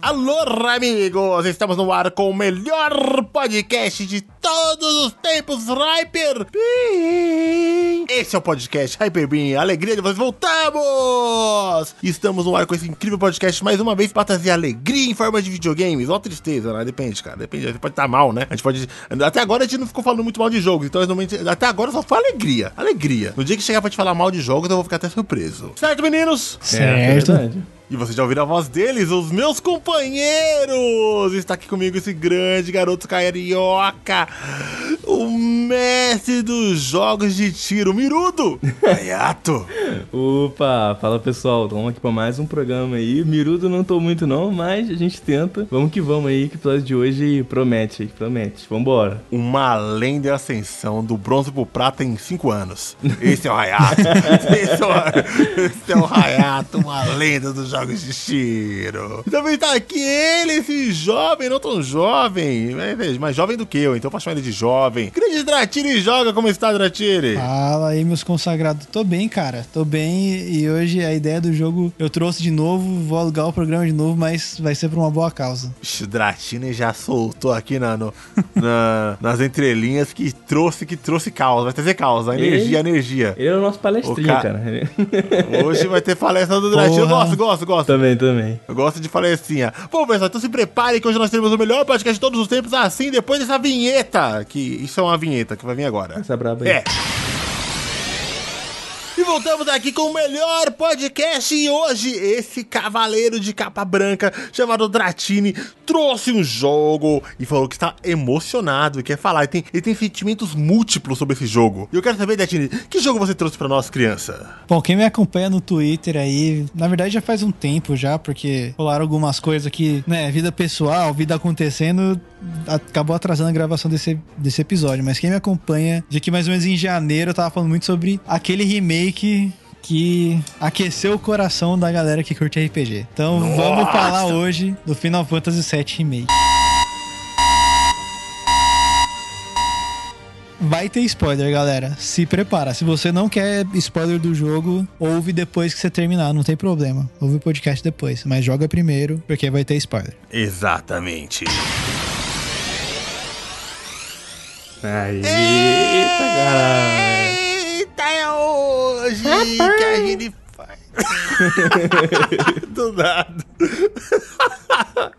Alô, amigos! Estamos no ar com o melhor podcast de todos os tempos, Hyper Beam! Esse é o podcast Hyper Beam, alegria de vocês, voltamos! Estamos no ar com esse incrível podcast mais uma vez para trazer alegria em forma de videogames, ou tristeza, né? Depende, cara, depende, gente pode estar mal, né? A gente pode... Até agora a gente não ficou falando muito mal de jogos, então normalmente, até agora só foi alegria, alegria. No dia que chegar pra te falar mal de jogos, eu vou ficar até surpreso. Certo, meninos? Certo. É, E vocês já ouviram a voz deles, os meus companheiros! Está aqui comigo esse grande garoto carioca, o mestre dos jogos de tiro, Mirudo! Hayato! Opa, fala pessoal, vamos aqui pra mais um programa aí. Mirudo não tô muito não, mas a gente tenta. Vamos que vamos aí, que o episódio de hoje promete, promete. Vambora. Uma lenda em ascensão do bronze pro prata em 5 anos. Esse é o Hayato. esse, é o, esse é o Hayato, uma lenda dos jogos de tiro. E também tá aqui ele, esse jovem, não tão jovem, mas, mais jovem do que eu, então eu posso chamar ele de jovem. Grande Dratini joga, como está, Dratini? Fala aí, meus consagrados. Tô bem, cara. Tô bem e hoje a ideia do jogo eu trouxe de novo, vou alugar o programa de novo, mas vai ser por uma boa causa. Dratini já soltou aqui na, no- na- nas entrelinhas que trouxe, que trouxe causa. Vai trazer causa, energia, energia. Ele é o nosso palestrinho, O ca- cara. Hoje vai ter palestra do Dratini. Gosto, gosto, gosto. também, também. Eu gosto de palestrinha. Bom, pessoal, então se preparem que hoje nós teremos o melhor podcast de todos os tempos, assim, depois dessa vinheta. Que isso é uma vinheta que vai vir agora. Essa braba aí. É. E voltamos aqui com o melhor podcast e hoje esse cavaleiro de capa branca chamado Dratini trouxe um jogo e falou que está emocionado e quer falar. Ele tem, ele tem sentimentos múltiplos sobre esse jogo. E eu quero saber, Dratini, que jogo você trouxe pra nós, criança? Bom, quem me acompanha no Twitter aí, na verdade já faz um tempo já, porque rolaram algumas coisas aqui, né, vida pessoal, vida acontecendo, acabou atrasando a gravação desse, desse episódio, mas quem me acompanha, de que mais ou menos em janeiro eu tava falando muito sobre aquele remake que aqueceu o coração da galera que curte RPG. Então vamos Nossa! falar hoje do Final Fantasy VII Remake. Vai ter spoiler, galera. Se prepara. Se você não quer spoiler do jogo, ouve depois que você terminar, não tem problema. Ouve o podcast depois, mas joga primeiro, porque vai ter spoiler. Exatamente. Aí, eita, caralho. Hoje que a gente. Do nada.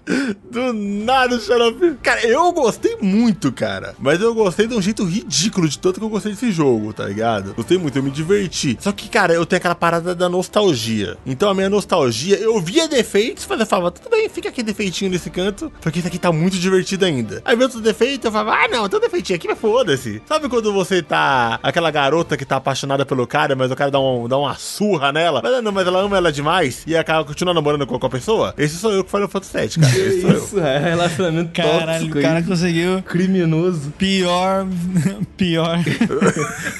Do nada, Xarope. Cara, eu gostei muito, cara. Mas eu gostei de um jeito ridículo de tanto que eu gostei desse jogo, tá ligado? Gostei muito, eu me diverti. Só que, cara, eu tenho aquela parada da nostalgia. Então a minha nostalgia, eu via defeitos, mas eu falava, tudo bem, fica aqui defeitinho nesse canto, porque isso aqui tá muito divertido ainda. Aí vem outro defeito, eu falava, ah, não, tem um defeitinho aqui, mas foda-se. Sabe quando você tá. Aquela garota que tá apaixonada pelo cara, mas o cara dá, um, dá uma surra nela? Mas não, mas ela ama ela demais e acaba continuando namorando com a pessoa? Esse sou eu que Final Fantasy VII, cara. Que Esse sou eu. isso, é relacionamento Caralho, tóxico o cara aí. conseguiu Criminoso. pior, pior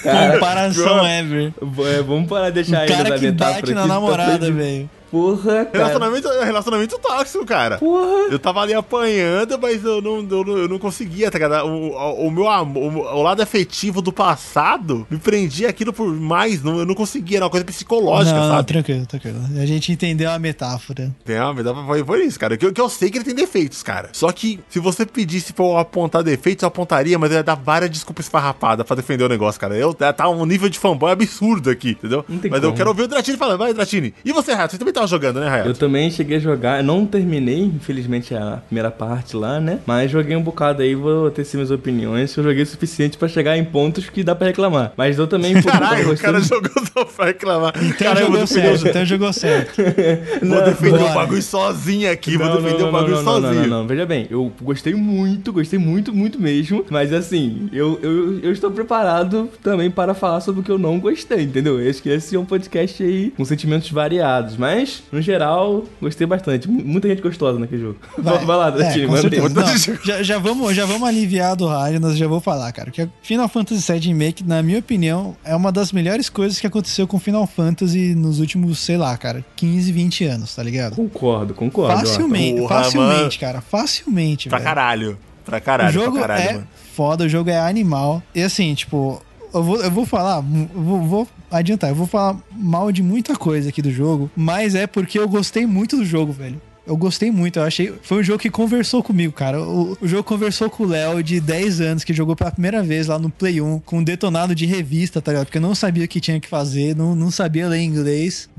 Cara, comparação pior. ever. É, vamos parar de O deixar ele cara da que bate na aqui, namorada, velho. Porra, cara. Relacionamento, relacionamento tóxico, cara. Porra. Eu tava ali apanhando, mas eu não, eu não, eu não conseguia, tá ligado? O, o, o meu amor, o, o lado afetivo do passado me prendia aquilo por mais, não, eu não conseguia, era uma coisa psicológica, não, não, sabe? tranquilo, tranquilo. A gente entendeu a metáfora. Não, me dá pra- foi, foi isso, cara. Que, eu- que eu sei que ele tem defeitos, cara. Só que se você pedisse pra eu apontar defeitos, eu apontaria, mas eu ia dar várias desculpas esfarrapadas pra defender o negócio, cara. Eu tá um nível de fanboy absurdo aqui, entendeu? Não tem Mas eu como. quero ouvir o Dratini falando. Vai, Dratini. E você, Rato? Você também tava jogando, né, Rato? Eu também cheguei a jogar, eu não terminei, infelizmente, a primeira parte lá, né? Mas joguei um bocado aí, vou ter sim minhas opiniões. Eu joguei o suficiente pra chegar em pontos que dá pra reclamar. Mas eu também, Caralho, o cara jogou só pra reclamar. Então Caralho, eu vou jogou certo, então jogou certo. vou defender o bagulho sozinho aqui. Vou Não, defender não, o não, bagulho não, não, sozinho. Não, não, não, veja bem, eu gostei muito, gostei muito, muito mesmo. Mas assim, eu, eu, eu estou preparado também para falar sobre o que eu não gostei, entendeu? Eu acho que esse é um podcast aí com sentimentos variados. Mas, no geral, gostei bastante. M- Muita gente gostosa naquele jogo. Vai, vai lá, é. Não, já, já vamos, já vamos aliviar do rádio, nós já vou falar, cara. Que Final Fantasy VII Remake, na minha opinião, é uma das melhores coisas que aconteceu com Final Fantasy nos últimos, sei lá, cara, 15, 20 anos, tá ligado? Concordo, concordo. Facilmente, Porra, facilmente, mano. cara, facilmente, Pra velho. caralho. Pra O caralho, jogo pra caralho, é mano. foda, o jogo é animal. E assim, tipo, eu vou, eu vou falar, vou, vou adiantar, eu vou falar mal de muita coisa aqui do jogo, mas é porque eu gostei muito do jogo, velho. Eu gostei muito, eu achei. Foi um jogo que conversou comigo, cara. O, o jogo conversou com o Léo de 10 anos, que jogou pela primeira vez lá no Play 1, com um detonado de revista, tá ligado? Porque eu não sabia o que tinha que fazer, não, não sabia ler inglês.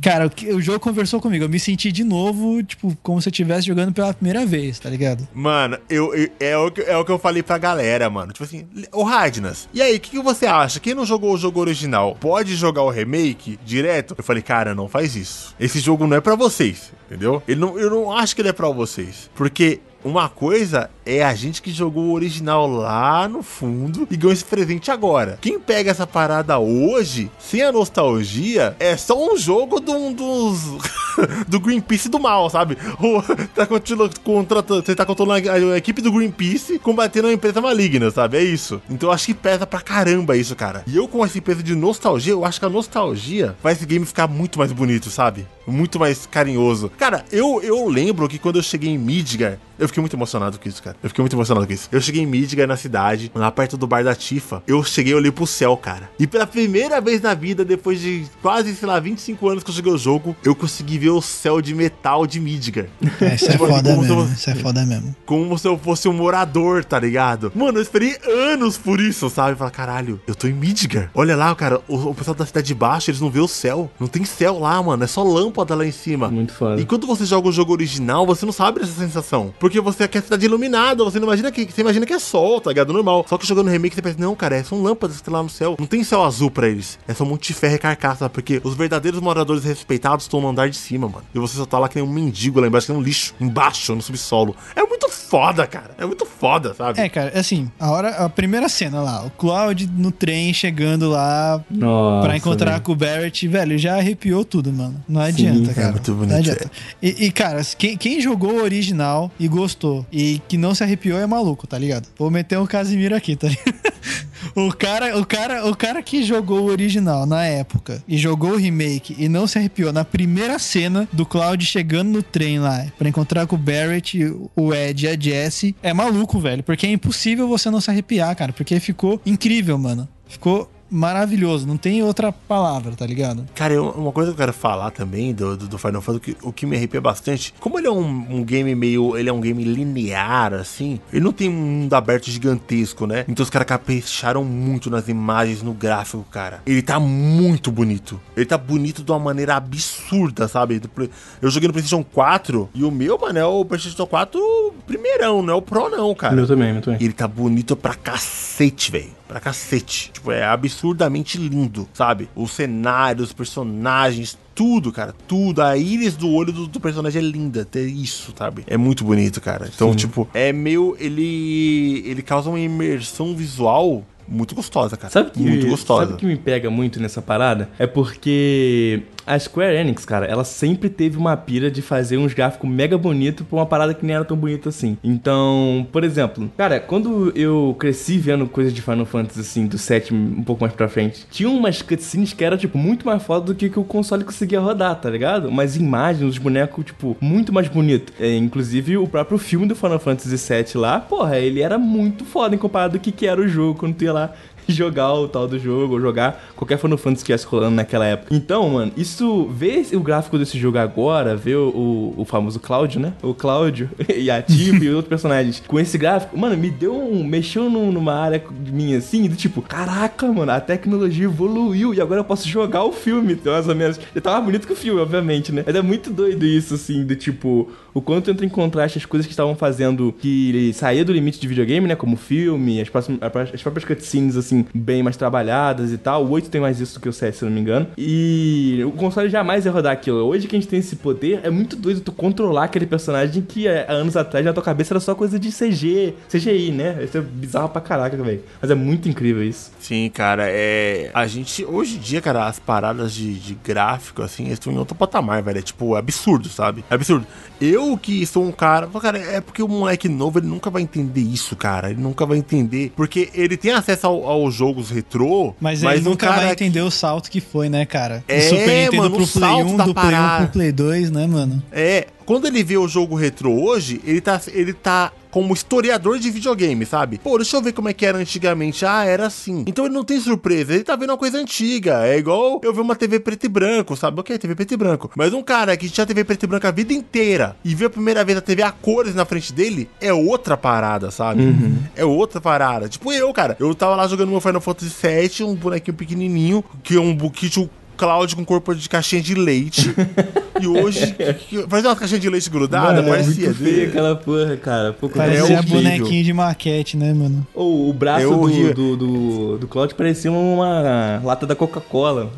Cara, o, o jogo conversou comigo. Eu me senti de novo, tipo, como se eu estivesse jogando pela primeira vez, tá ligado? Mano, eu, eu- é, o que, é o que eu falei pra galera, mano. Tipo assim, ô Radnas, e aí, o que, que você acha? Quem não jogou o jogo original pode jogar o remake direto? Eu falei, cara, não faz isso. Esse jogo não é pra vocês, entendeu? Ele não, eu não acho que ele é pra vocês. Porque uma coisa é a gente que jogou o original lá no fundo e ganhou esse presente agora. Quem pega essa parada hoje, sem a nostalgia, é só um jogo de um dos. do Greenpeace do mal, sabe? Tá contratando, você tá controlando a, a equipe do Greenpeace combatendo uma empresa maligna, sabe? É isso. Então eu acho que pesa pra caramba isso, cara. E eu com esse peso de nostalgia, eu acho que a nostalgia faz esse game ficar muito mais bonito, sabe? Muito mais carinhoso. Cara, eu, eu lembro que quando eu cheguei em Midgar, eu fiquei muito emocionado com isso, cara. Eu fiquei muito emocionado com isso. Eu cheguei em Midgar, na cidade, lá perto do bar da Tifa. Eu cheguei e olhei pro céu, cara. E pela primeira vez na vida, depois de quase, sei lá, 25 anos que eu joguei o jogo, eu consegui ver o céu de metal de Midgar. É, isso é Tipo assim, foda mesmo. eu- Isso é foda mesmo. Como se eu fosse um morador, tá ligado? Mano, eu esperei anos por isso, sabe? Falar, caralho, eu tô em Midgar. Olha lá, cara, o, o pessoal da cidade de baixo, eles não vê o céu. Não tem céu lá, mano. É só lâmpada lá em cima. Muito foda. E quando você joga o jogo original, você não sabe essa sensação. Porque você quer a cidade iluminada, você não imagina que. Você imagina que é sol, tá ligado? Normal. Só que jogando remake, você pensa, não, cara, são lâmpadas que tem lá no céu. Não tem céu azul pra eles. É só um monte de ferro e carcaça, porque os verdadeiros moradores respeitados estão no andar de cima, mano. E você só tá lá que nem um mendigo lá embaixo, que nem um lixo, embaixo, no subsolo. É muito foda, cara. É muito foda, sabe? É, cara, assim, a hora, a primeira cena lá, o Cloud no trem chegando lá Nossa, pra encontrar velho. com o Barrett, velho, já arrepiou tudo, mano. Não adianta, é cara. muito bonito, Não adianta. E, e, cara, quem, quem jogou o original e gostou e que não se arrepiou é maluco, tá ligado? Vou meter um Casimiro aqui, tá ligado? O cara, o, cara, o cara que jogou o original na época e jogou o remake e não se arrepiou na primeira cena do Cloud chegando no trem lá pra encontrar com o Barrett, o Ed e a Jessie é maluco, velho. Porque é impossível você não se arrepiar, cara. Porque ficou incrível, mano. Ficou maravilhoso. Não tem outra palavra, tá ligado? Cara, eu- uma coisa que eu quero falar também do, do, do Final Fantasy, que, o que me arrepia bastante, como ele é um, um game meio. Ele é um game linear, assim, ele não tem um mundo aberto gigantesco, né? Então os caras capricharam muito nas imagens, no gráfico, cara. Ele tá muito bonito. Ele tá bonito de uma maneira absurda, sabe? Eu joguei no PlayStation 4 e o meu, mano, é o PlayStation 4 primeirão, não é o Pro, não, cara. Meu também, meu também. E ele tá bonito pra cacete, velho. Pra cacete. Tipo, é absurdamente lindo, sabe? Os cenários, os personagens, tudo, cara. Tudo. A íris do olho do, do personagem é linda. Até isso, sabe? É muito bonito, cara. Então, Sim. tipo, é meio. Ele. Ele causa uma imersão visual muito gostosa, cara. Sabe que, muito gostosa. sabe que me pega muito nessa parada? É porque a Square Enix, cara, ela sempre teve uma pira de fazer uns gráficos mega bonitos pra uma parada que nem era tão bonita assim. Então, por exemplo, cara, quando eu cresci vendo coisas de Final Fantasy, assim, do 7 um pouco mais pra frente, tinha umas cutscenes que era, tipo, muito mais foda do que, o console conseguia rodar, tá ligado? Umas imagens, os bonecos, tipo, muito mais bonito. É, inclusive, o próprio filme do Final Fantasy 7 lá, porra, ele era muito foda em comparado do que, que era o jogo quando tu ia lá jogar o tal do jogo, ou jogar qualquer Final Fantasy que estivesse rolando naquela época. Então, mano, isso, ver o gráfico desse jogo agora, ver o, o, famoso Cláudio, né? O Cláudio e a Tifa e outros personagens com esse gráfico, mano, me deu um. mexeu num- numa área mim assim, do tipo, caraca, mano, a tecnologia evoluiu e agora eu posso jogar o filme, então, mais ou menos. Ele mais bonito que o filme, obviamente, né? Mas é muito doido isso, assim, do tipo, o quanto entra em contraste as coisas que estavam fazendo que saía do limite de videogame, né? Como filme, as, próximas, as próprias cutscenes, assim, bem mais trabalhadas e tal. O 8 tem mais isso do que o 7, se não me engano. E o console jamais ia rodar aquilo. Hoje que a gente tem esse poder, é muito doido tu controlar aquele personagem que é, há anos atrás na tua cabeça era só coisa de CG, CGI, né? Isso é bizarro pra caraca, velho. Mas é muito incrível isso. Sim, cara, é. A gente, hoje em dia, cara, as paradas de, de gráfico, assim, estão em outro patamar, velho. É tipo, absurdo, sabe? É absurdo. Eu que sou um cara. Cara, é porque o moleque novo, ele nunca vai entender isso, cara. Ele nunca vai entender. Porque ele tem acesso ao- aos jogos retrô, Mas, ele um nunca vai que- entender o salto que foi, né, cara? Do É, Super Nintendo mano, o pro Play salto 1, da do Play 1 parada. pro Play 2, né, mano? É, quando ele vê o jogo retrô hoje, ele tá, ele tá como historiador de videogame, sabe? Pô, deixa eu ver como é que era antigamente. Ah, era assim. Então ele não tem surpresa, ele tá vendo uma coisa antiga. É igual eu ver uma TV preto e branco, sabe? Ok, TV preto e branco. Mas um cara que tinha TV preto e branco a vida inteira e viu a primeira vez a TV a cores na frente dele, é outra parada, sabe? É outra parada. Tipo eu, cara. Eu tava lá jogando meu Final Fantasy VII, um bonequinho pequenininho, que é um buquinho Cloud com corpo de caixinha de leite. e hoje, fazia uma caixinha de leite grudada, Mano, é parecia. muito feio aquela porra, cara. Pouco Parecia É bonequinho de maquete, né, mano? Ou o braço É do, do, do, do Cloud parecia uma lata da Coca-Cola.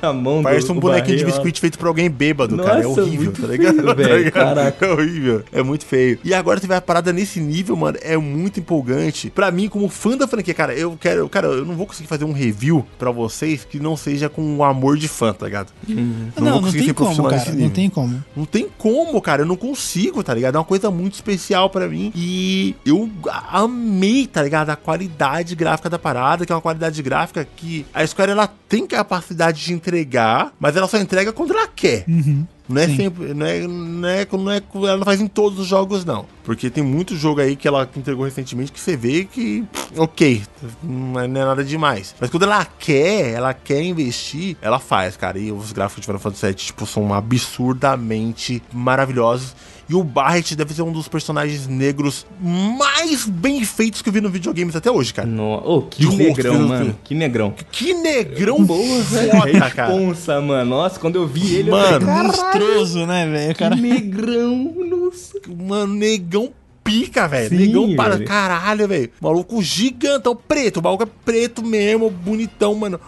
A, a mão Parece do, um bonequinho de barril, ó. biscoito feito por alguém bêbado, cara. É Nossa, horrível, tá ligado? Tá ligado? caraca. É horrível. É muito feio. E agora teve a parada nesse nível, mano. É muito empolgante. Pra mim, como fã da franquia, cara, eu quero. Cara, eu não vou conseguir fazer um review pra vocês que não seja com o amor de fã, tá ligado? Uhum. Não, não, conseguir tem ser como, profissional cara. nesse Não tem como. Não tem como, cara. Eu não consigo, tá ligado? É uma coisa muito especial pra mim. E eu amei, tá ligado? A qualidade gráfica da parada, que é uma qualidade gráfica que a Square ela tem capacidade de entregar, mas ela só entrega quando ela quer. Uhum. Não é Sim. sempre. Não é, não, é, não é. Ela não faz em todos os jogos, não. Porque tem muito jogo aí que ela entregou recentemente que você vê que. Ok, não é é nada demais. Mas quando ela quer, ela quer investir, ela faz, cara. E os gráficos de Final Fantasy VII, tipo, são absurdamente maravilhosos. E o Barret deve ser um dos personagens negros mais bem feitos que eu vi no videogames até hoje, cara. No... Oh, que De rosto, negrão, pelo mano. Que negrão. Que negrão Boa, velho. foda, cara. Responsa, mano. Nossa, quando eu vi ele, Mano. eu falei, Monstruoso, né, velho? Cara. negrão. Nossa. Mano, negão pica, velho. Negão para caralho, velho. Maluco gigantão, preto. O maluco é preto mesmo, bonitão, mano.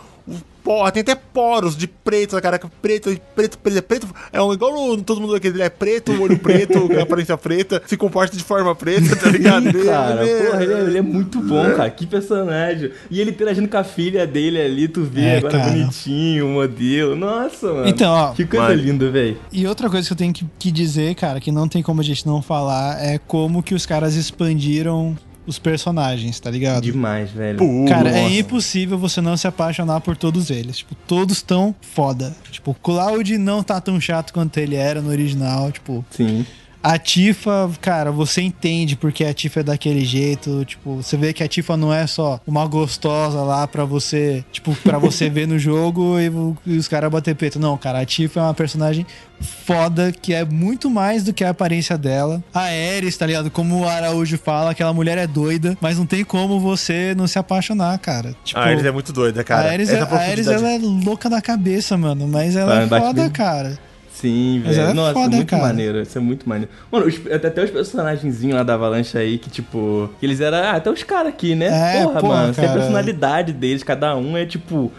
Porra, tem até poros de preto, cara. Preto, preto, preto, preto. É um, igual no, todo mundo aqui, ele é preto, olho preto, aparência preta, se comporta de forma preta, tá ligado? Sim, Ele- cara, ele- porra, ele é, ele é muito bom, cara. Que personagem. E ele interagindo com a filha dele ali, tu vê É, agora cara. bonitinho, o modelo. Nossa, mano. Então, ó. Que coisa Mano. linda, velho. E outra coisa que eu tenho que, que dizer, cara, que não tem como a gente não falar, é como que os caras expandiram os personagens, tá ligado? Demais, velho. Pô, Cara, é nossa. impossível você não se apaixonar por todos eles. Tipo, todos tão foda. Tipo, o Cloud não tá tão chato quanto ele era no original. Tipo, Sim. A Tifa, cara, você entende porque a Tifa é daquele jeito. Tipo, você vê que a Tifa não é só uma gostosa lá pra você, tipo, para você ver no jogo e, os caras bater peito. Não, cara, a Tifa é uma personagem foda que é muito mais do que a aparência dela. A Ares, tá ligado? Como o Araújo fala, aquela mulher é doida, mas não tem como você não se apaixonar, cara. Tipo, A Ares é muito doida, cara. a Ares, é, a Ares, ela é louca da cabeça, mano. Mas ela é foda, cara. Sim, velho. é Nossa, foda, muito cara. maneiro. Isso é muito maneiro. Mano, os- até, até os personagenzinhos lá da Avalanche aí, que tipo. que Eles eram. Ah, até os caras aqui, né? É, porra, porra, mano. Tem a cara. personalidade deles, cada um é tipo.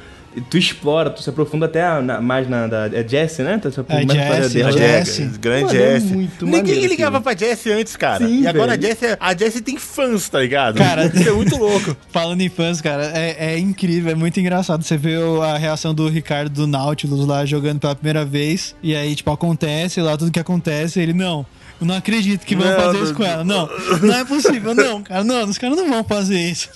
Tu explora, tu se aprofunda até a- na- mais na. Da, é Jessie, né? Tu se aprofunda É, mais Jessie, dela. a A Jessie. Jess, grande Mano, é Jess. muito Ninguém maneiro, ligava filho. pra Jess antes, cara. Sim, e agora velho. a Jess, a Jess tem fãs, tá ligado? Cara, Isso é muito louco. Falando em fãs, cara, é, é incrível, é muito engraçado. Você vê a reação do Ricardo do Nautilus lá jogando pela primeira vez. E aí, tipo, acontece lá tudo que acontece. Ele, não, eu não acredito que vão Não, fazer isso com ela. Não, não é possível, não, cara. Não, os caras não vão fazer isso.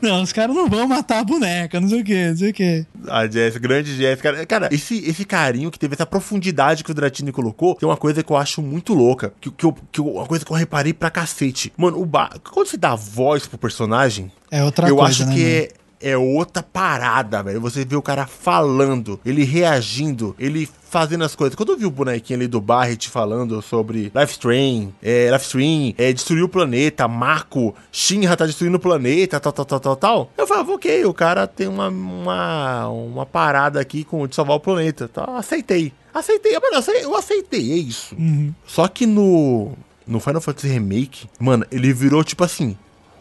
Não, os caras não vão matar a boneca, não sei o que, não sei o que. A Jess, grande Jess, cara. Cara, esse, esse carinho que teve, essa profundidade que o Dratini colocou, tem uma coisa que eu acho muito louca. Que, que, eu, que eu- uma coisa que eu reparei pra cacete. Mano, o ba... quando você dá voz pro personagem, É outra eu coisa, acho né? que mano? é, é outra parada, velho. Você vê o cara falando, ele reagindo, ele fazendo as coisas. Quando eu vi o bonequinho ali do Barret falando sobre Lifestream, é, Lifestream, é, destruir o planeta, Mako, Shinra tá destruindo o planeta, tal, tal, tal, tal, tal. Eu falava, ok, o cara tem uma, uma, uma parada aqui com de salvar o planeta. Tá, aceitei. Aceitei, mano, eu aceitei, é isso. Uhum. Só que no, no Final Fantasy Remake, mano, ele virou tipo assim.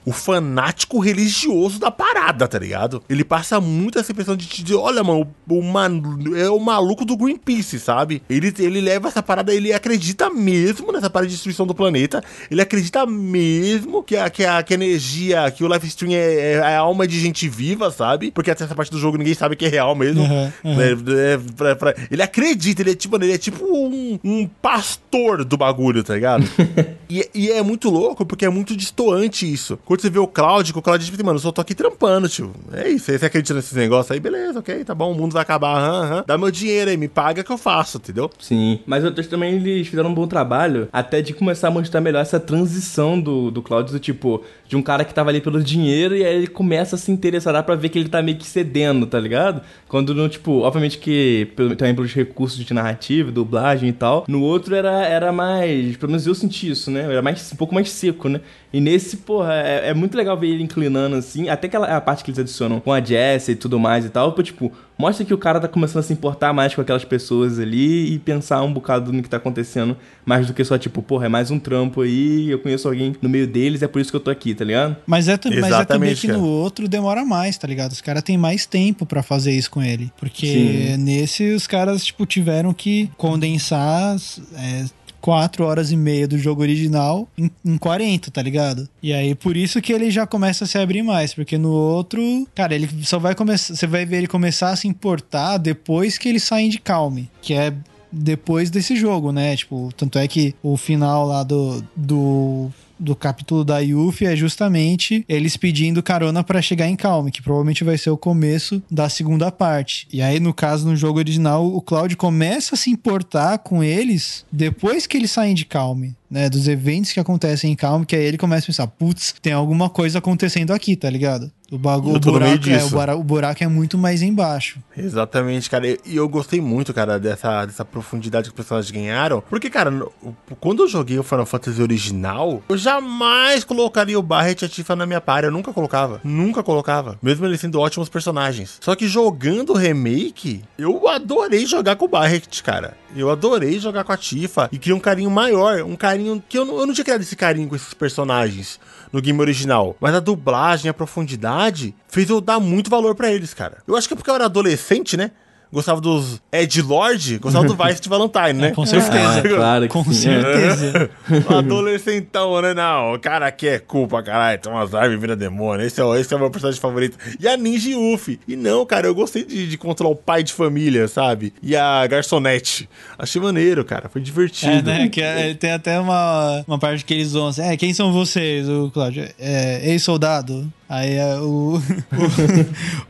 O fanático religioso da parada, tá ligado? Ele passa muito essa impressão de, de olha, mano, o, mano, é o maluco do Greenpeace, sabe? Ele, ele leva essa parada, ele acredita mesmo nessa parada de destruição do planeta. Ele acredita mesmo que a, que a, que a energia, que o live stream é, é, é a alma de gente viva, sabe? Porque até essa parte do jogo ninguém sabe que é real mesmo. Uhum, uhum. É, pra- pra- ele acredita, ele é tipo, ele é tipo um, um pastor do bagulho, tá ligado? e, e é muito louco porque é muito distoante isso. Quando Quando você vê o Cloud, que o Cloud diz, mano, eu só tô aqui trampando, tio. É isso, você acredita nesses negócios aí, beleza, ok, tá bom, o mundo vai acabar, aham. Dá meu dinheiro aí, me paga que eu faço, entendeu? Sim, mas outros também eles fizeram um bom trabalho até de começar a mostrar melhor essa transição do, do Cloud, do tipo, de um cara que tava ali pelo dinheiro e aí ele começa a se interessar pra ver que ele tá meio que cedendo, tá ligado? Quando no, tipo, obviamente que pelo, também pelos recursos de narrativa, dublagem e tal, no outro era, era mais, pelo menos eu senti isso, né? Era mais, um pouco mais seco, né? E nesse, porra, é, é muito legal ver ele inclinando assim, até aquela a parte que eles adicionam com a Jessie e tudo mais e tal, tipo, mostra que o cara tá começando a se importar mais com aquelas pessoas ali e pensar um bocado no que tá acontecendo, mais do que só, tipo, porra, é mais um trampo aí, eu conheço alguém no meio deles, é por isso que eu tô aqui, tá ligado? Mas é, mas é também que cara. no outro demora mais, tá ligado? Os caras têm mais tempo pra fazer isso com ele. Porque Sim. nesse os caras, tipo, tiveram que condensar é, 4 horas e meia do jogo original em, em 40, tá ligado? E aí por isso que ele já começa a se abrir mais, porque no outro, cara, ele só vai começar, você vai ver ele começar a se importar depois que eles saem de Calme, que é depois desse jogo, né? Tipo, tanto é que o final lá do, do do capítulo da Yuffie é justamente eles pedindo carona pra chegar em Calme, que provavelmente vai ser o começo da segunda parte. E aí, no caso, no jogo original, o Cloud começa a se importar com eles depois que eles saem de Calme. Né, dos eventos que acontecem em Calme, que aí ele começa a pensar, putz, tem alguma coisa acontecendo aqui, tá ligado? O bagulho, o buraco, é, o, bara- o buraco é muito mais embaixo. Exatamente, cara. E eu gostei muito, cara, dessa, dessa profundidade que os personagens ganharam. Porque, cara, no- quando eu joguei o Final Fantasy original, eu jamais colocaria o Barret e a Tifa na minha party. Eu nunca colocava. Nunca colocava. Mesmo eles sendo ótimos personagens. Só que jogando o remake, eu adorei jogar com o Barret, cara. Eu adorei jogar com a Tifa e criei um carinho maior. Um carinho que eu não, eu não tinha criado esse carinho com esses personagens no game original. Mas a dublagem, a profundidade, fez eu dar muito valor pra eles, cara. Eu acho que é porque eu era adolescente, né? Gostava dos Ed Lord, gostava do Vice de Valentine, né? com certeza. Ah, claro que Com sim. certeza. Adolescentão, né? Não, o cara aqui é culpa, caralho. Tem umas árvores vira demônio. Esse é, o- esse é o meu personagem favorito. E a Ninja Yuffie. E não, cara, eu gostei de, de controlar o pai de família, sabe? E a garçonete. Achei maneiro, cara. Foi É, divertido. né? Que é- tem até uma, uma parte que eles vão assim, é, quem são vocês, o Cláudio? É, ex-soldado. Aí é o,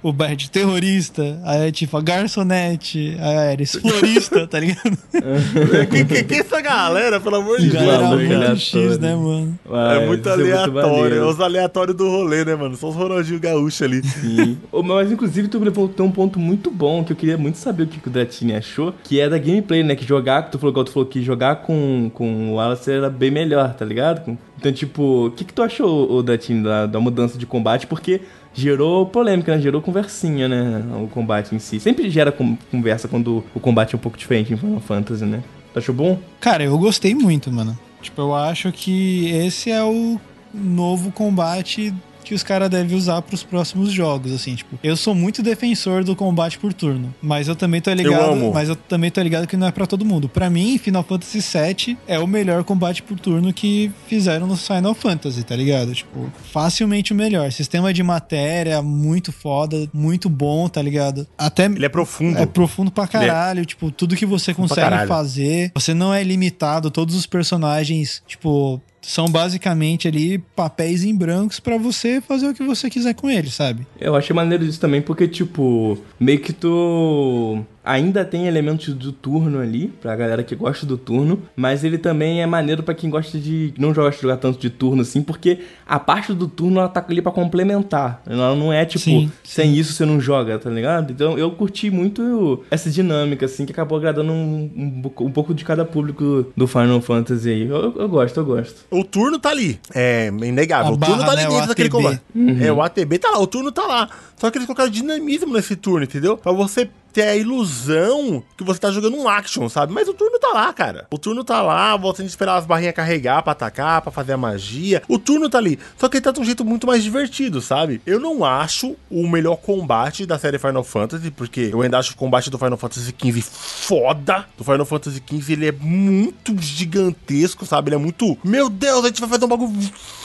o, o Bert, terrorista. Aí é tipo, a garçonete. Aí é Eris, florista, tá ligado? Quem, quem, quem é essa galera, pelo amor de Deus? Galera muito aleatório. X, né, mano? Ah, É muito muito aleatório. maneiro. É os aleatórios do rolê, né, mano? São os Ronaldinho Gaúcho ali. Sim. Mas inclusive tu levantou um ponto muito bom que eu queria muito saber o que, que o Dratini achou, que é da gameplay, né? Que jogar, que tu falou, igual tu falou que jogar com, com o Wallace era bem melhor, tá ligado? Com- Então, tipo, o que, que tu achou, o Dratini, da, da mudança de combate? Porque gerou polêmica, né? Gerou conversinha, né? O combate em si. Sempre gera conversa quando o combate é um pouco diferente em Final Fantasy, né? Tu achou bom? Cara, eu gostei muito, mano. Tipo, eu acho que esse é o novo combate que os caras devem usar pros próximos jogos, assim, tipo, eu sou muito defensor do combate por turno, mas eu também tô ligado, amo. mas eu também tô ligado que não é pra todo mundo. Pra mim, Final Fantasy VII é o melhor combate por turno que fizeram no Final Fantasy, tá ligado? Tipo, facilmente o melhor. Sistema de matéria muito foda, muito bom, tá ligado? Até Ele é profundo. é profundo pra caralho, tipo, tudo que você consegue fazer. Você não é limitado, todos os personagens, tipo, são basicamente ali papéis em brancos pra você fazer o que você quiser com eles, sabe? Eu achei maneiro disso também, porque, tipo, meio que tu ainda tem elementos do turno ali, pra galera que gosta do turno, mas ele também é maneiro pra quem gosta de. não gosta de jogar tanto de turno assim, porque a parte do turno ela tá ali pra complementar. Ela não é tipo, Sim, sem isso você não joga, tá ligado? Então eu curti muito essa dinâmica, assim, que acabou agradando um, um, um pouco de cada público do Final Fantasy aí. Eu, eu gosto, eu gosto. O turno tá ali. É inegável. A o turno barra, tá ali né, dentro daquele combate. É, o ATB tá lá, o turno tá lá. Só que eles colocaram dinamismo nesse turno, entendeu? Pra você ter a ilusão que você tá jogando um action, sabe? Mas o turno tá lá, cara. O turno tá lá, você tem que esperar as barrinhas carregar pra atacar, pra fazer a magia. O turno tá ali. Só que ele tá de um jeito muito mais divertido, sabe? Eu não acho o melhor combate da série Final Fantasy, porque eu ainda acho o combate do Final Fantasy XV foda. Do Final Fantasy XV ele é muito gigantesco, sabe? Ele é muito. Meu Deus, a gente vai fazer um bagulho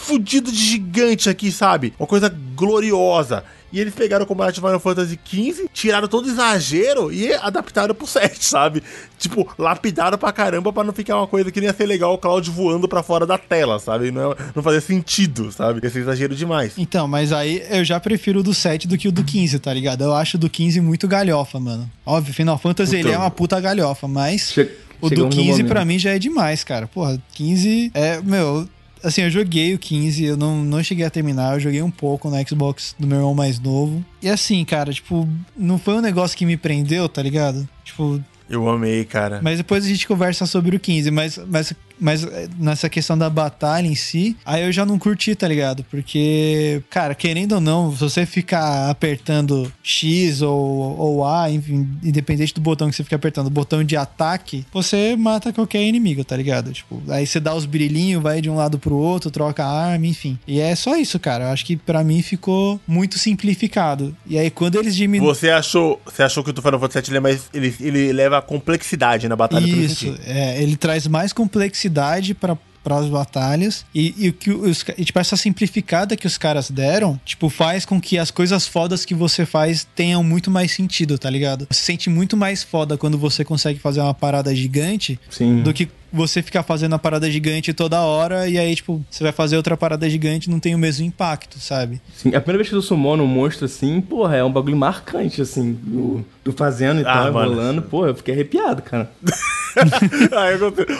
fudido de gigante aqui, sabe? Uma coisa gloriosa. E eles pegaram o combate de Final Fantasy XV, tiraram todo o exagero e adaptaram pro 7, sabe? Tipo, lapidaram pra caramba pra não ficar uma coisa que nem ia ser legal o Cloud voando pra fora da tela, sabe? Não, não fazia sentido, sabe? Esse exagero demais. Então, mas aí eu já prefiro o do 7 do que o do 15, tá ligado? Eu acho o do 15 muito galhofa, mano. Óbvio, Final Fantasy ele é Então. uma puta galhofa, mas Che- o do chegamos no 15 momento. pra mim já é demais, cara. Porra, 15 é, meu, assim, eu joguei o 15, eu não, não cheguei a terminar, eu joguei um pouco no Xbox do meu irmão mais novo. E assim, cara, tipo, não foi um negócio que me prendeu, tá ligado? Tipo, Eu amei, cara. mas depois a gente conversa sobre o 15, mas, mas, mas eh, nessa questão da batalha em si, aí eu já não curti, tá ligado? Porque, cara, querendo ou não, se você ficar apertando X ou, ou A, enfim, independente do botão que você fica apertando, o botão de ataque, você mata qualquer inimigo, tá ligado? Tipo, aí você dá os brilhinhos, vai de um lado pro outro, troca a arma, enfim. E é só isso, cara. Eu acho que pra mim ficou muito simplificado. E aí quando eles diminuem. Você achou, você achou que o Final Fantasy VII ele, é mais, ele, ele leva complexidade na batalha Isso, é, ele traz mais complexidade para para as batalhas e, o que os, e, tipo essa simplificada que os caras deram, tipo faz com que as coisas fodas que você faz tenham muito mais sentido, tá ligado? Você se sente muito mais foda quando você consegue fazer uma parada gigante Sim. do que você ficar fazendo a parada gigante toda hora e aí tipo você vai fazer outra parada gigante e não tem o mesmo impacto, sabe? Sim, a primeira vez que eu summono um monstro assim, porra, é um bagulho marcante, assim, do, do fazendo e Ah, tal, rolando. Pô, eu fiquei arrepiado, cara. Aí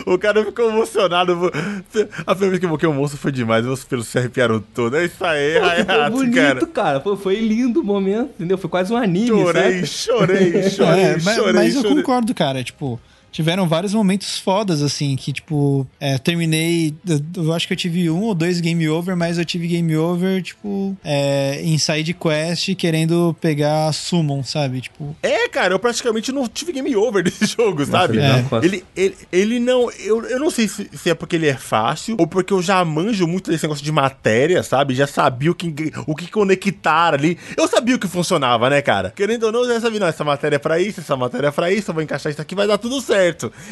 o cara ficou emocionado. A primeira vez que eu invoquei o monstro foi demais. Os pelos se arrepiaram todo. É isso aí, Pô, Hayato, bonito, cara. cara. Pô, foi lindo o momento, entendeu? Foi quase um anime, Chorei, sabe? chorei, chorei, É, mas, chorei, mas eu chorei. concordo, cara. Tipo, tiveram vários momentos fodas, assim, que, tipo, é, terminei. Eu, eu acho que eu tive um ou dois game over, mas eu tive game over, tipo, é, em side quest querendo pegar summon, sabe? Tipo. É, cara, eu praticamente não tive game over desse jogo, sabe? ele dá uma costa. Ele, ele, ele não. Eu, eu não sei se, se é porque ele é fácil ou porque eu já manjo muito desse negócio de matéria, sabe? Já sabia o que, o que conectar ali. Eu sabia o que funcionava, né, cara? Querendo ou não, eu já sabia, não, essa matéria é pra isso, essa matéria é pra isso, eu vou encaixar isso aqui, vai dar tudo certo.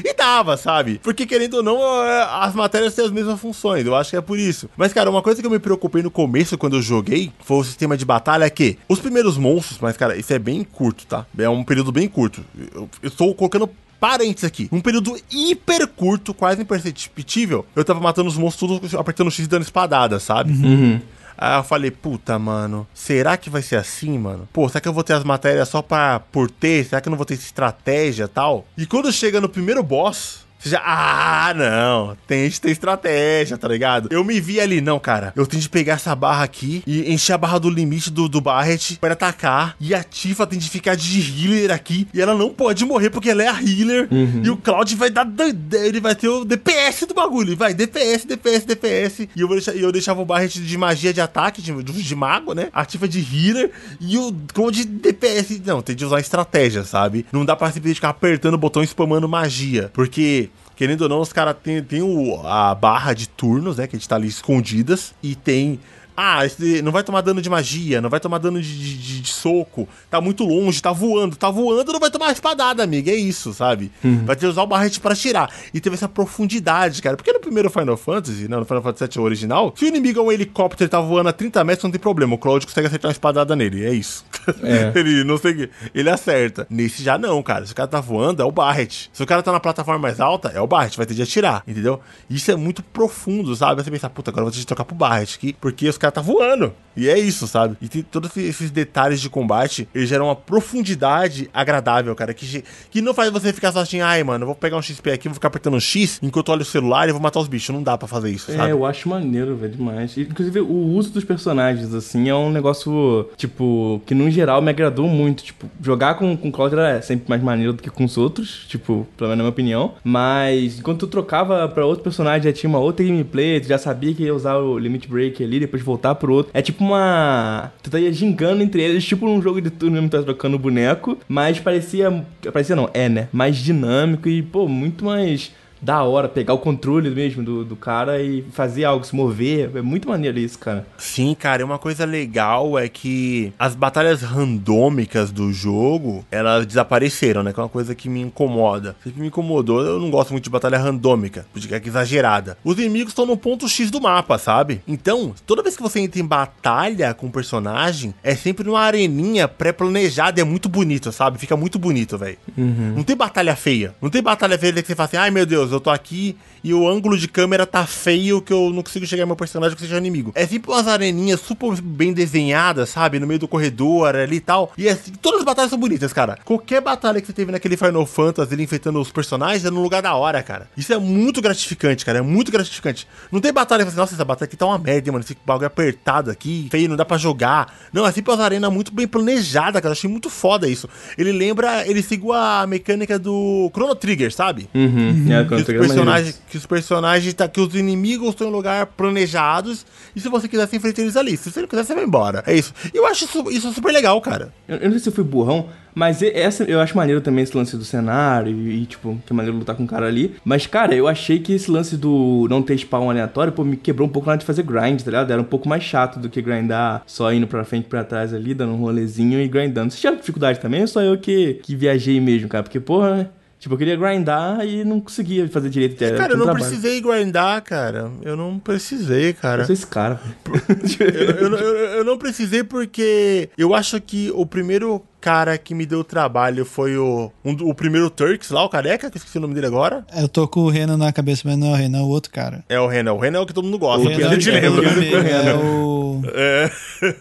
E dava, sabe? Porque querendo ou não, é, as matérias têm as mesmas funções. Eu acho que é por isso. Mas, cara, uma coisa que eu me preocupei no começo, quando eu joguei, foi o sistema de batalha que os primeiros monstros, mas, cara, isso é bem curto, tá? É um período bem curto. Eu, estou colocando parênteses aqui. Um período hiper curto, quase imperceptível. Eu tava matando os monstros tudo apertando X e dando espadada, sabe? Uhum. Aí eu falei, puta, mano, será que vai ser assim, mano? Pô, será que eu vou ter as matérias só pra por ter? Será que eu não vou ter estratégia e tal? E quando chega no primeiro boss, já, ah, não, tem que ter estratégia, tá ligado? Eu me vi ali, não, cara, eu tenho de pegar essa barra aqui e encher a barra do limite do, do Barret para atacar. E a Tifa tem de ficar de healer aqui. E ela não pode morrer porque ela é a healer. E o Cloud vai dar. dan- Ele vai ter o DPS do bagulho. Vai, DPS, DPS, DPS. E eu, vou deixar, eu deixava o Barret de magia de ataque, de, de, mago, né? A Tifa de healer. E o Cloud de DPS. Não, tem de usar estratégia, sabe? Não dá pra simplesmente ficar apertando o botão e spamando magia. Porque. Querendo ou não, os caras tem, tem a barra de turnos, né? Que a gente tá ali escondidas. E tem. Ah, esse não vai tomar dano de magia, não vai tomar dano de, de- de- soco, tá muito longe, tá voando, tá voando, não vai tomar espadada, amiga, é isso, sabe? Vai ter que usar o barrete pra tirar. E teve essa profundidade, cara, porque no primeiro Final Fantasy, não, no Final Fantasy VII original, se o inimigo é um helicóptero e tá voando a 30 metros, não tem problema, o Cloud consegue acertar uma espadada nele, é isso. É. ele não sei, ele acerta. Nesse já não, cara, se o cara tá voando, é o barrete. Se o cara tá na plataforma mais alta, é o barrete, vai ter de atirar, entendeu? Isso é muito profundo, sabe? Você pensa, puta, agora eu vou ter de trocar pro barrete aqui, porque os caras tá voando. E é isso, sabe? E tem todos esses- detalhes de combate, eles geram uma profundidade agradável, cara, que, que não faz você ficar só assim, ai, mano, vou pegar um XP aqui, vou ficar apertando um X enquanto eu olho o celular e vou matar os bichos. Não dá pra fazer isso, É, sabe? eu acho maneiro, velho, demais. Inclusive, o uso dos personagens, assim, é um negócio, tipo, que no geral me agradou muito. Tipo, jogar com, com Cloud era sempre mais maneiro do que com os outros, tipo, pelo menos na minha opinião. Mas, enquanto tu trocava pra outro personagem, já tinha uma outra gameplay, tu já sabia que ia usar o Limit Break ali, depois voltar pro outro. É tipo uma... Tu tá gingando entre eles, tipo num jogo de turno mesmo, tá trocando o boneco, mas parecia... Parecia não, é, né? Mais dinâmico e, pô, muito mais da hora pegar o controle mesmo do, do cara e fazer algo, se mover. É muito maneiro isso, cara. Sim, cara, e uma coisa legal é que as batalhas randômicas do jogo, elas desapareceram, né? Que é uma coisa que me incomoda. Que me incomodou, eu não gosto muito de batalha randômica, porque é exagerada. Os inimigos estão no ponto X do mapa, sabe? Então, toda vez que você entra em batalha com um personagem, é sempre numa areninha pré-planejada é muito bonito, sabe? Fica muito bonito, velho. Uhum. Não tem batalha feia. Não tem batalha feia que você fala assim, ai meu Deus, eu tô aqui e o ângulo de câmera tá feio que eu não consigo chegar no meu personagem que seja inimigo. É sempre umas areninhas super bem desenhadas, sabe? No meio do corredor ali e tal. E assim, todas as batalhas são bonitas, cara. Qualquer batalha que você teve naquele Final Fantasy ele enfrentando os personagens é num lugar da hora, cara. Isso é muito gratificante, cara. É muito gratificante. Não tem batalha que você assim, nossa, essa batalha aqui tá uma merda, mano. Esse bagulho apertado aqui, feio, não dá pra jogar. Não, é sempre umas arenas muito bem planejadas, cara. Eu achei muito foda isso. Ele lembra, ele seguiu a mecânica do Chrono Trigger, sabe? Uhum. É, Que os, personagens, que os personagens, tá, que os inimigos estão em lugar planejados. E se você quiser, você enfrenta eles ali. Se você não quiser, você vai embora. É isso. Eu acho isso, isso super legal, cara. Eu, eu não sei se eu fui burrão, mas essa, eu acho maneiro também esse lance do cenário e, tipo, que é maneiro lutar com o cara ali. Mas, cara, eu achei que esse lance do não ter spawn aleatório, pô, me quebrou um pouco na hora de fazer grind, tá ligado? Era um pouco mais chato do que grindar só indo pra frente pra trás ali, dando um rolezinho e grindando. Você tinha dificuldade também ou só eu que, que viajei mesmo, cara? Porque, porra, tipo, eu queria grindar e não conseguia fazer direito. cara, eu não trabalho. precisei grindar, cara. Eu não precisei, cara. Eu sou esse cara. eu, eu, eu, eu não precisei porque eu acho que o primeiro cara que me deu trabalho foi o, um o primeiro Turks lá, o careca, que eu esqueci o nome dele agora. Eu tô com o Renan na cabeça, mas não é o Renan, é o outro cara. É o Renan. O Renan é o que todo mundo gosta. O Renan a gente é- lembra. É o. É.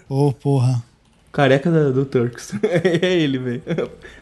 Ô, porra. Careca da- do Turks. é ele, velho.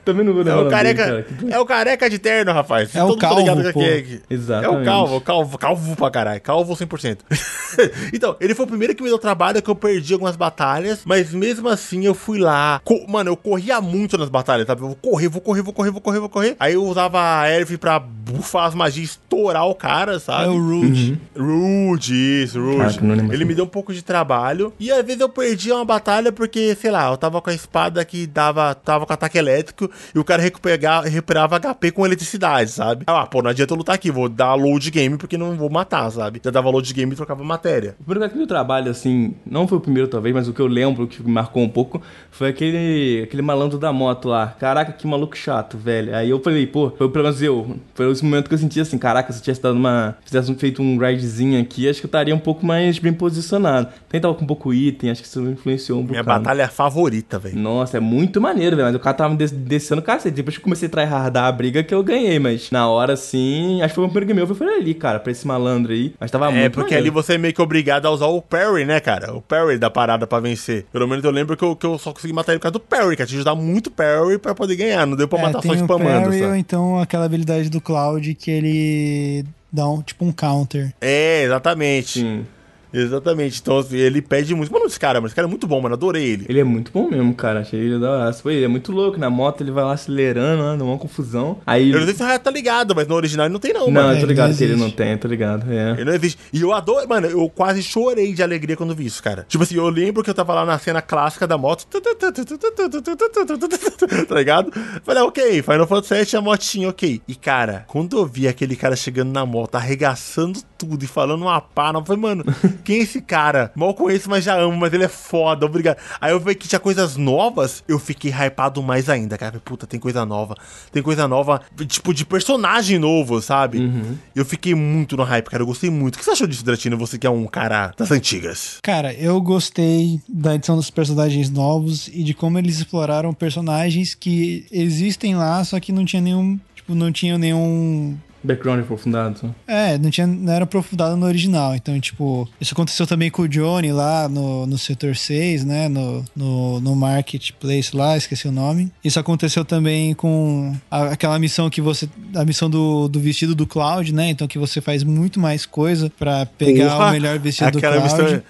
Também não vou É lembrar o, dele, careca, cara. Que- é o careca de terno, rapaz. É o Todo tá calvo, ligado pô. que é que- Exatamente. É o calvo, calvo, calvo pra caralho. Calvo 100%. então, ele foi o primeiro que me deu trabalho, que eu perdi algumas batalhas, mas mesmo assim eu fui lá. Co- Mano, eu corria muito nas batalhas, sabe? Eu vou correr, vou correr, vou correr, vou correr, vou correr. Aí eu usava a Erv pra bufar as magias, estourar o cara, sabe? É o Rude. Rude, isso, Rude. Caraca, lembro Ele assim. me deu um pouco de trabalho. E às vezes eu perdia uma batalha porque, sei lá, eu tava com a espada que dava, tava com ataque elétrico e o cara recuperava, recuperava HP com eletricidade, sabe? Ah, pô, não adianta eu lutar aqui, vou dar load game porque não vou matar, sabe? Já dava load game e trocava matéria. O primeiro que me deu trabalho, assim, não foi o primeiro talvez, mas o que eu lembro que me marcou um pouco foi aquele, aquele malandro da moto lá. Caraca, que maluco chato, velho. Aí eu falei, pô, foi pelo menos eu. Foi esse momento que eu senti assim, caraca, se eu tivesse dado uma. Fizesse feito um grindzinho aqui, acho que eu estaria um pouco mais bem posicionado. Também tava com pouco item, acho que isso influenciou um Minha bocado. batalha favorita, velho. Nossa, é muito maneiro, velho. Mas o cara tava me des- descendo cacete. Depois que eu comecei a tryhardar a briga que eu ganhei, mas na hora, assim, acho que foi o primeiro game meu. Foi ali, cara, pra esse malandro aí. Mas tava muito É, porque ali maneiro. você é meio que obrigado a usar o parry, né, cara? O parry da parada pra vencer. Pelo menos eu lembro que eu, que eu só consegui matar ele por causa do parry, cara. Tinha que usar muito parry pra poder ganhar. Não deu pra É, matar só tem o spamando, parry ou sabe? então aquela habilidade do Cloud que ele dá um, tipo um counter. É, exatamente. Sim. Exatamente. Então, assim, ele pede muito. Mano, esse cara, mano, esse cara é muito bom, mano. Adorei ele. Ele é muito bom mesmo, cara. Achei ele da hora. Pô, ele é muito louco. Na moto ele vai lá acelerando, né, dá uma confusão. Aí. Eu não sei se o Raia tá ligado, mas no original ele não tem, não, Não, mano. eu tô ligado não que ele não tem, eu tô ligado. É. Ele não existe. E eu adoro, mano, eu quase chorei de alegria quando vi isso, cara. Tipo assim, eu lembro que eu tava lá na cena clássica da moto. Tá ligado? Falei, ah, ok, Final Fantasy VII, a motinha, ok. E, cara, quando eu vi aquele cara chegando na moto, arregaçando tudo e falando uma pá, eu falei, mano, quem é esse cara? Mal conheço, mas já amo, mas ele é foda, obrigado. Aí eu vi que tinha coisas novas, eu fiquei hypado mais ainda, cara. Puta, tem coisa nova. Tem coisa nova, tipo, de personagem novo, sabe? Eu fiquei muito no hype, cara. Eu gostei muito. O que você achou disso, Dratino? Você que é um cara das antigas. Cara, eu gostei da edição dos personagens novos e de como eles exploraram personagens que existem lá, só que não tinha nenhum. Tipo, não tinha nenhum. Background aprofundado. É, não, tinha, não era aprofundado no original. Então, tipo, isso aconteceu também com o Johnny lá no, no setor 6, né? No, no, no marketplace lá, esqueci o nome. Isso aconteceu também com a- aquela missão que você. A missão do, do vestido do Cloud, né? Então que você faz muito mais coisa pra pegar o melhor vestido do Aquela Cloud. missão.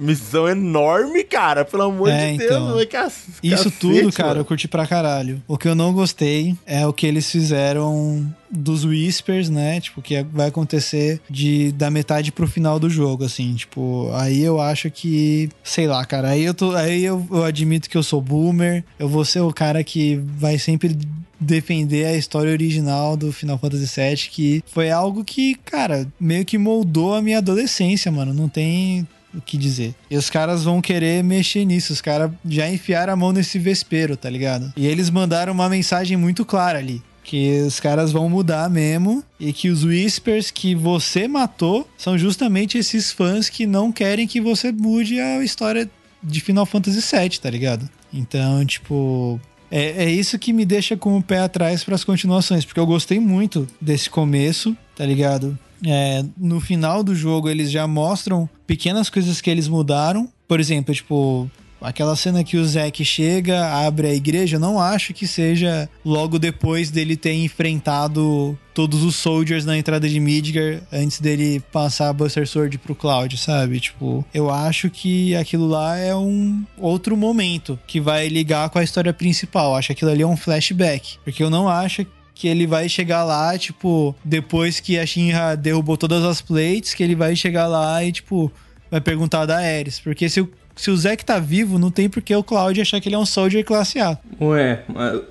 Missão enorme, cara. Pelo amor É, de Deus. então. não é ca- Isso cacete, tudo, cara, mano. eu curti pra caralho. O que eu não gostei é o que eles fizeram dos Whispers, né? Tipo, que vai acontecer de da metade pro final do jogo, assim. Tipo, aí eu acho que, sei lá, cara. Aí eu tô, aí eu, eu admito que eu sou boomer. Eu vou ser o cara que vai sempre defender a história original do Final Fantasy VII, que foi algo que, cara, meio que moldou a minha adolescência, mano. Não tem o que dizer. E os caras vão querer mexer nisso. Os caras já enfiaram a mão nesse vespeiro, tá ligado? E eles mandaram uma mensagem muito clara ali. Que os caras vão mudar mesmo. E que os Whispers que você matou são justamente esses fãs que não querem que você mude a história de Final Fantasy VII, tá ligado? Então, tipo. É, é isso que me deixa com o pé atrás para as continuações, porque eu gostei muito desse começo, tá ligado? É, no final do jogo eles já mostram pequenas coisas que eles mudaram. Por exemplo, tipo, aquela cena que o Zack chega, abre a igreja, eu não acho que seja logo depois dele ter enfrentado todos os soldiers na entrada de Midgar antes dele passar a Buster Sword pro Cloud, sabe? Tipo, eu acho que aquilo lá é um outro momento que vai ligar com a história principal. Acho que aquilo ali é um flashback, porque eu não acho que ele vai chegar lá, tipo, depois que a Shinra derrubou todas as plates, que ele vai chegar lá e, tipo, vai perguntar da Ares. Porque se o, se o Zack tá vivo, não tem por que o Cloud achar que ele é um soldier classe A. Ué,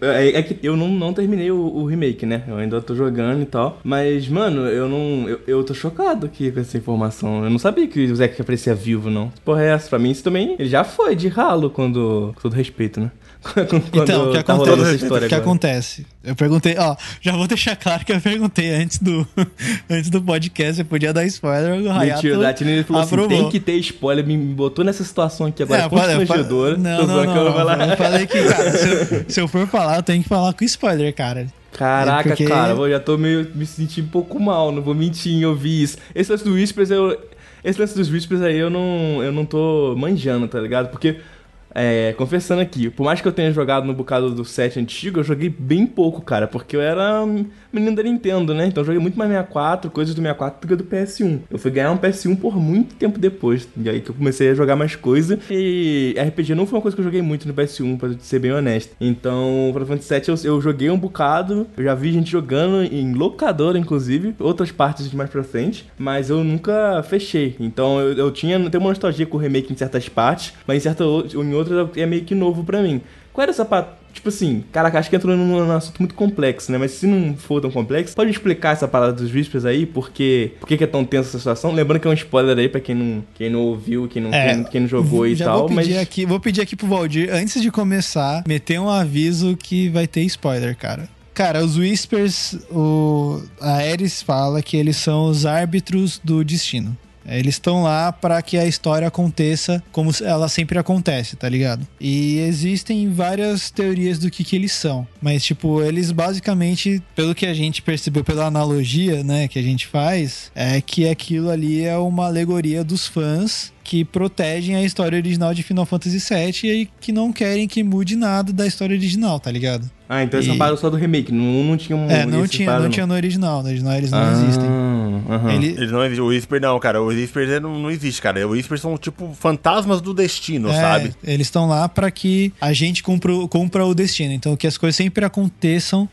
é, é que eu não, não terminei o, o remake, né? Eu ainda tô jogando e tal. Mas, mano, eu não. Eu, eu tô chocado aqui com essa informação. Eu não sabia que o Zack aparecia vivo, não. Porra, é essa? Pra mim, isso também. Ele já foi de ralo quando. Com todo respeito, né? Então, o que tá acontece? O que agora. acontece? Eu perguntei, ó, já vou deixar claro que eu perguntei antes do, antes do podcast, você podia dar spoiler, o Hayato Mentira, o Latino ele falou aprovou. assim: tem que ter spoiler, me botou nessa situação aqui agora É, eu eu constrangedora. Não, não, eu não. falar. Eu falei que, cara, se eu, se eu for falar, eu tenho que falar com spoiler, cara. Caraca, É porque- cara, eu já tô meio me sentindo um pouco mal, não vou mentir em ouvir isso. Esse lance do Whispers, eu. Esse lance dos Whispers aí eu não, eu não tô manjando, tá ligado? Porque, é, confessando aqui, por mais que eu tenha jogado no bocado do set antigo, eu joguei bem pouco, cara, porque eu era menino da Nintendo, né? Então eu joguei muito mais 64, coisas do 64 do que do PS1. Eu fui ganhar um PS1 por muito tempo depois, e aí que eu comecei a jogar mais coisa. E RPG não foi uma coisa que eu joguei muito no PS1, pra ser bem honesto. Então, Final Fantasy VII eu, eu joguei um bocado, eu já vi gente jogando em locadora, inclusive, outras partes de mais pra frente, mas eu nunca fechei. Então eu, eu tinha, tenho uma nostalgia com o remake em certas partes, mas em, certa, em outras é meio que novo pra mim. Qual era essa? Tipo assim, caraca, acho que entrou num, num assunto muito complexo, né? Mas se não for tão complexo, pode explicar essa parada dos Whispers aí? Porque, por que é tão tensa essa situação? Lembrando que é um spoiler aí pra quem não, quem não ouviu, quem não, É, quem, quem não jogou e tal, vou pedir mas... aqui, vou pedir aqui pro Valdir, antes de começar, meter um aviso que vai ter spoiler, cara. Cara, os Whispers, o, a Ares fala que eles são os árbitros do destino. Eles estão lá para que a história aconteça como ela sempre acontece, tá ligado? E existem várias teorias do que, que eles são. Mas, tipo, eles basicamente, pelo que a gente percebeu pela analogia, né, que a gente faz, é que aquilo ali é uma alegoria dos fãs que protegem a história original de Final Fantasy VII e que não querem que mude nada da história original, tá ligado? Ah, então essa E- parada só do remake, não, não tinha um... É, não tinha, não tinha no original, no original eles não Ah, existem. aham. Ele, Eles não existem. O Whisper não, cara. O Whisper é, não, não existe, cara. O Whisper são tipo fantasmas do destino, É, sabe? Eles estão lá pra que a gente cumpra, cumpra o destino. Então, que as coisas sempre aconteçam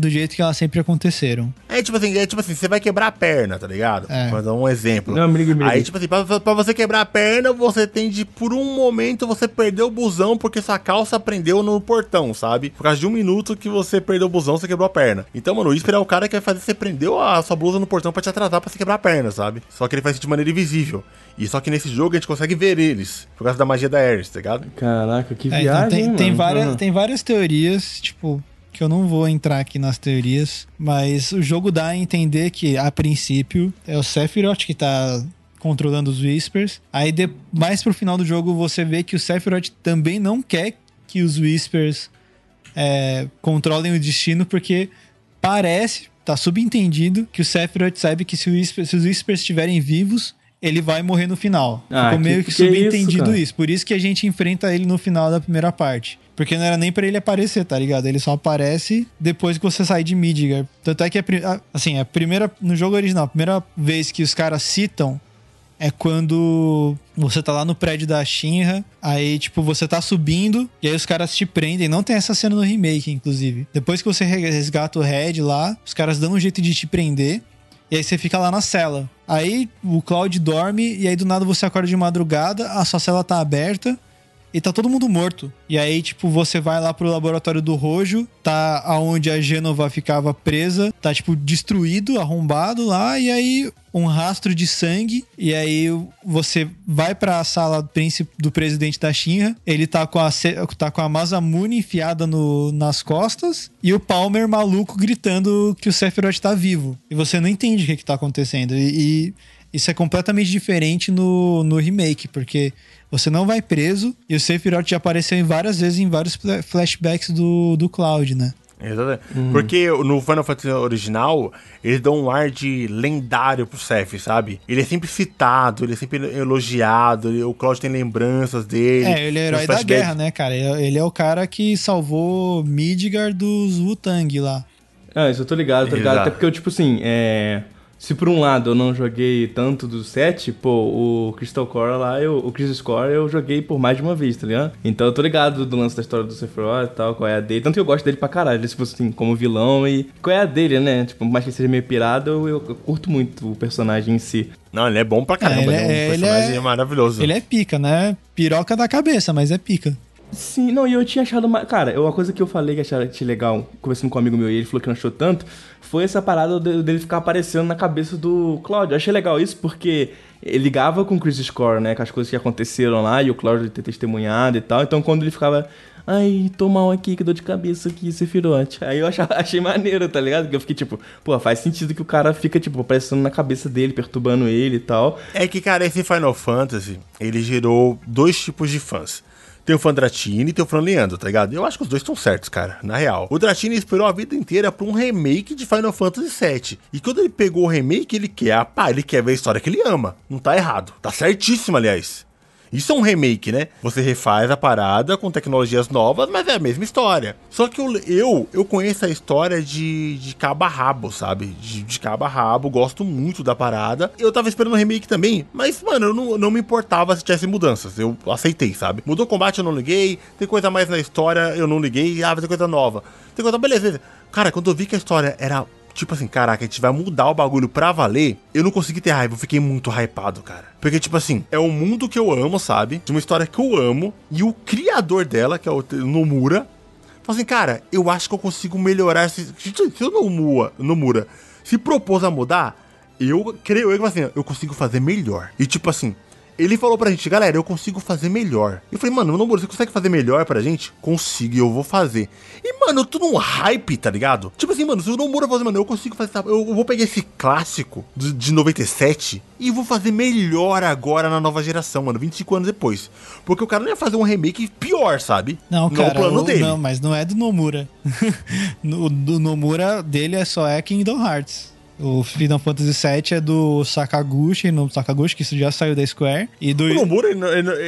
do jeito que elas sempre aconteceram. É tipo assim, é tipo assim, você vai quebrar a perna, tá ligado? É. Vou dar um exemplo. Não, me liga, me liga. Aí, tipo assim, pra, pra você quebrar a perna, você tem de, por um momento, você perdeu o busão porque sua calça prendeu no portão, sabe? Por causa de um minuto que você perdeu o busão, você quebrou a perna. Então, mano, o Whisper é o cara que vai fazer você prendeu a sua blusa no portão pra te atrasar pra você quebrar a perna, sabe? Só que ele faz isso de maneira invisível. E só que nesse jogo a gente consegue ver eles, por causa da magia da Ares, tá ligado? Caraca, que É, viagem, então tem, mano. tem, várias, Aham. tem várias teorias, tipo, que eu não vou entrar aqui nas teorias, mas o jogo dá a entender que, a princípio, é o Sephiroth que tá controlando os Whispers. Aí, de, mais pro final do jogo, você vê que o Sephiroth também não quer que os Whispers é, controlem o destino, porque parece, tá subentendido, que o Sephiroth sabe que se, Whisper- se os Whispers estiverem vivos, ele vai morrer no final. Ah, Ficou meio que, que é isso, subentendido cara? isso. Por isso que a gente enfrenta ele no final da primeira parte. Porque não era nem pra ele aparecer, tá ligado? Ele só aparece depois que você sai de Midgar. Tanto é que, a- assim, a primeira. No jogo original, a primeira vez que os caras citam é quando Você tá lá no prédio da Shinra, aí, tipo, você tá subindo, e aí os caras te prendem. Não tem essa cena no remake, inclusive. Depois que você resgata o Red lá, os caras dão um jeito de te prender. E aí você fica lá na cela. Aí o Cloud dorme, e aí do nada você acorda de madrugada, a sua cela tá aberta e tá todo mundo morto. E aí, tipo, você vai lá pro laboratório do Rojo, tá aonde a Gênova ficava presa, tá, tipo, destruído, arrombado lá, e aí um rastro de sangue, e aí você vai pra sala do presidente da Shinra, ele tá com a, tá com a Masamune enfiada no, nas costas, e o Palmer maluco gritando que o Sephiroth tá vivo. E você não entende o que que tá acontecendo. E, e isso é completamente diferente no, no remake, porque você não vai preso e o Sephiroth já apareceu em várias vezes em vários flashbacks do, do Cloud, né? Exatamente. Uhum. Porque no Final Fantasy original, eles dão um ar de lendário pro Seph, sabe? Ele é sempre citado, ele é sempre elogiado, ele, o Cloud tem lembranças dele. É, ele é herói da guerra, né, cara? Ele é o cara que salvou Midgar dos Wu-Tang lá. Ah, isso eu tô ligado, tô ligado. Exato. Até porque eu, tipo assim, é se por um lado eu não joguei tanto do 7, pô, o Crystal Core lá, eu, o Crystal Score eu joguei por mais de uma vez, tá ligado? Então eu tô ligado do lance da história do Sephiroth e tal, qual é a dele. Tanto que eu gosto dele pra caralho, ele, tipo assim, como vilão e qual é a dele, né? Tipo, mais que seja meio pirado, eu, eu, eu curto muito o personagem em si. Não, ele é bom pra caramba, é, ele é, é um personagem é, maravilhoso. Ele é pica, né? Piroca da cabeça, mas é pica. Sim, não, e eu tinha achado. Uma... Cara, uma coisa que eu falei que achei legal, conversando com um amigo meu e ele falou que não achou tanto, foi essa parada dele ficar aparecendo na cabeça do Claudio. Achei legal isso porque ele ligava com o Chris Score, né? Com as coisas que aconteceram lá e o Claudio ter testemunhado e tal. Então quando ele ficava. Ai, tô mal aqui, que dor de cabeça aqui, Sephiroth. Aí eu achei, achei maneiro, tá ligado? Porque eu fiquei tipo, pô, faz sentido que o cara fica, tipo, aparecendo na cabeça dele, perturbando ele e tal. É que, cara, esse Final Fantasy, ele gerou dois tipos de fãs. Tem o fã Dratini e tem o fã Leandro, tá ligado? Eu acho que os dois estão certos, cara, na real. O Dratini esperou a vida inteira pra um remake de Final Fantasy VII. E quando ele pegou o remake, ele quer, pá, ele quer ver a história que ele ama. Não tá errado. Tá certíssimo, aliás. Isso é um remake, né? Você refaz a parada com tecnologias novas, mas é a mesma história. Só que eu, eu, eu conheço a história de, de cabo a rabo, sabe? De, de cabo a rabo, gosto muito da parada. Eu tava esperando um remake também, mas, mano, eu não, não me importava se tivesse mudanças. Eu aceitei, sabe? Mudou o combate, eu não liguei. Tem coisa mais na história, eu não liguei. Ah, vai ter coisa nova. Tem coisa, beleza. Cara, quando eu vi que a história era tipo assim, caraca, a gente vai mudar o bagulho pra valer, eu não consegui ter raiva, eu fiquei muito hypado, cara. Porque, tipo assim, é um mundo que eu amo, sabe? De uma história que eu amo, e o criador dela, que é o Nomura, fala assim, cara, eu acho que eu consigo melhorar esse. Se o Nomura, Nomura se propôs a mudar, eu creio eu assim, eu consigo fazer melhor. E tipo assim, ele falou pra gente, galera, eu consigo fazer melhor. Eu falei, mano, Nomura, você consegue fazer melhor pra gente? Consigo, e eu vou fazer. E, mano, eu tô num hype, tá ligado? Tipo assim, mano, se o Nomura fazer, mano, eu consigo fazer. Eu vou pegar esse clássico de, de 97 e vou fazer melhor agora na nova geração, mano, 25 anos depois. Porque o cara não ia fazer um remake pior, sabe? Não, no cara, plano o, dele. Não, mas não é do Nomura. o do Nomura dele é só é Kingdom Hearts. O Final Fantasy VII é do Sakaguchi, no Sakaguchi, que já saiu da Square. E do... O Nomura, ele,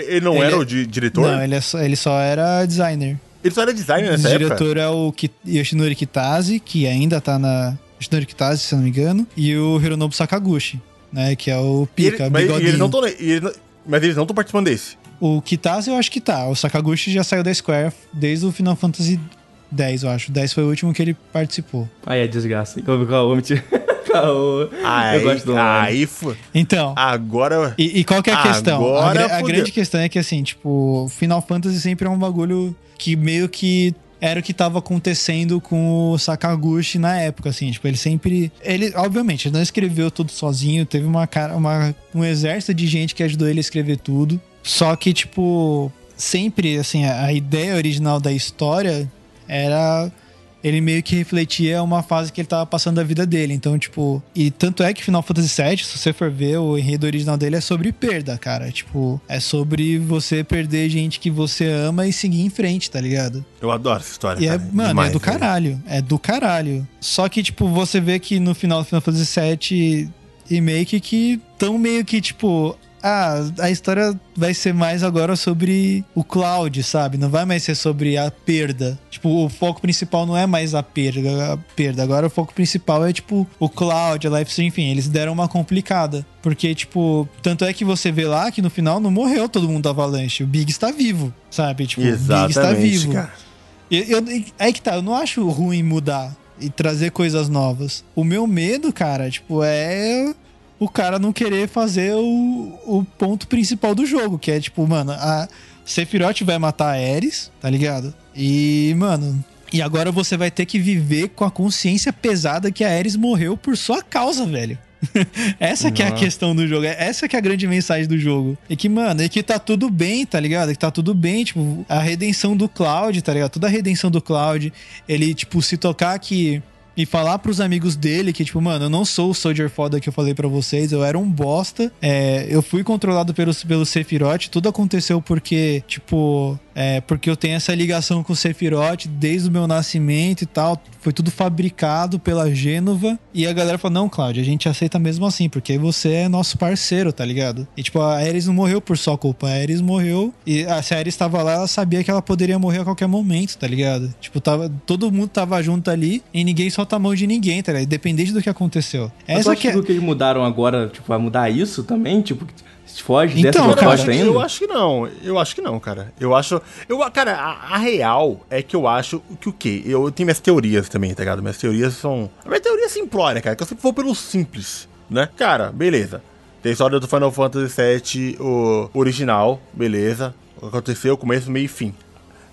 ele não ele era é... o diretor? Não, ele, é só, ele só era designer. Ele só era designer nessa época? O diretor é o Yoshinori Kitase, que ainda tá na... Yoshinori Kitase, se não me engano. E o Hironobu Sakaguchi, né? Que é o Pika, ele, mas, eles não tão, ele, mas eles não estão participando desse? O Kitase eu acho que tá. O Sakaguchi já saiu da Square desde o Final Fantasy 10, eu acho. 10 foi o último que ele participou. Aí é desgraça. Vou mentir. caô. Aí, eu gosto do aí foi. Então. Agora. E, e qual que é a questão? A, a grande questão é que, assim, tipo, Final Fantasy sempre é um bagulho que meio que era o que estava acontecendo com o Sakaguchi na época, assim, tipo, ele sempre, ele, obviamente, ele não escreveu tudo sozinho, teve uma cara, uma, um exército de gente que ajudou ele a escrever tudo, só que, tipo, sempre, assim, a, a ideia original da história era ele meio que refletia uma fase que ele tava passando da vida dele. Então, tipo, e tanto é que Final Fantasy VII, se você for ver, o enredo original dele é sobre perda, cara. Tipo, é sobre você perder gente que você ama e seguir em frente, tá ligado? Eu adoro essa história. E é, cara. mano, Demais, é do caralho. É do caralho. Só que, tipo, você vê que no final do Final Fantasy VII Remake que tão meio que, tipo, ah, a história vai ser mais agora sobre o Cloud, sabe? Não vai mais ser sobre a perda. Tipo, o foco principal não é mais a perda, a perda. Agora o foco principal é, tipo, o Cloud, a Life enfim, eles deram uma complicada. Porque, tipo, tanto é que você vê lá que no final não morreu todo mundo da Avalanche. O Big está vivo, sabe? Tipo, Exatamente, o Big está vivo. cara. Eu, eu, aí que tá, eu não acho ruim mudar e trazer coisas novas. O meu medo, cara, tipo, é o cara não querer fazer o, o ponto principal do jogo, que é tipo, mano, a Sephiroth vai matar a Ares, tá ligado? E, mano, e agora você vai ter que viver com a consciência pesada que a Ares morreu por sua causa, velho. essa que é a questão do jogo. Essa que é a grande mensagem do jogo. E que, mano, é que tá tudo bem, tá ligado? É que tá tudo bem, tipo, a redenção do Cloud, tá ligado? Toda a redenção do Cloud, ele, tipo, se tocar que e falar pros amigos dele que, tipo, mano, eu não sou o Soldier foda que eu falei pra vocês, eu era um bosta. É, eu fui controlado pelo, pelo Sephiroth, tudo aconteceu porque, tipo, é, porque eu tenho essa ligação com o Sephiroth desde o meu nascimento e tal. Foi tudo fabricado pela Gênova. E a galera falou: não, Cláudio, a gente aceita mesmo assim, porque você é nosso parceiro, tá ligado? E, tipo, a Ares não morreu por sua culpa. A Ares morreu. E a, se a Ares tava lá, ela sabia que ela poderia morrer a qualquer momento, tá ligado? Tipo, tava, todo mundo tava junto ali e ninguém solta a mão de ninguém, tá ligado? Independente do que aconteceu. Mas tu Essa acha que é. que... eles mudaram agora, tipo, vai mudar isso também? Tipo, se foge Então, dessa eu, proposta que, ainda? eu acho que não. Eu acho que não, cara. Eu acho. Eu, cara, a, a real é que eu acho que o quê? Eu tenho minhas teorias também, tá ligado? Minhas teorias são. A minha teoria é simplória, cara, que eu sempre vou pelo simples, né? Cara, beleza. Tem a história do Final Fantasy VII, o original, beleza. O que aconteceu, começo, meio e fim.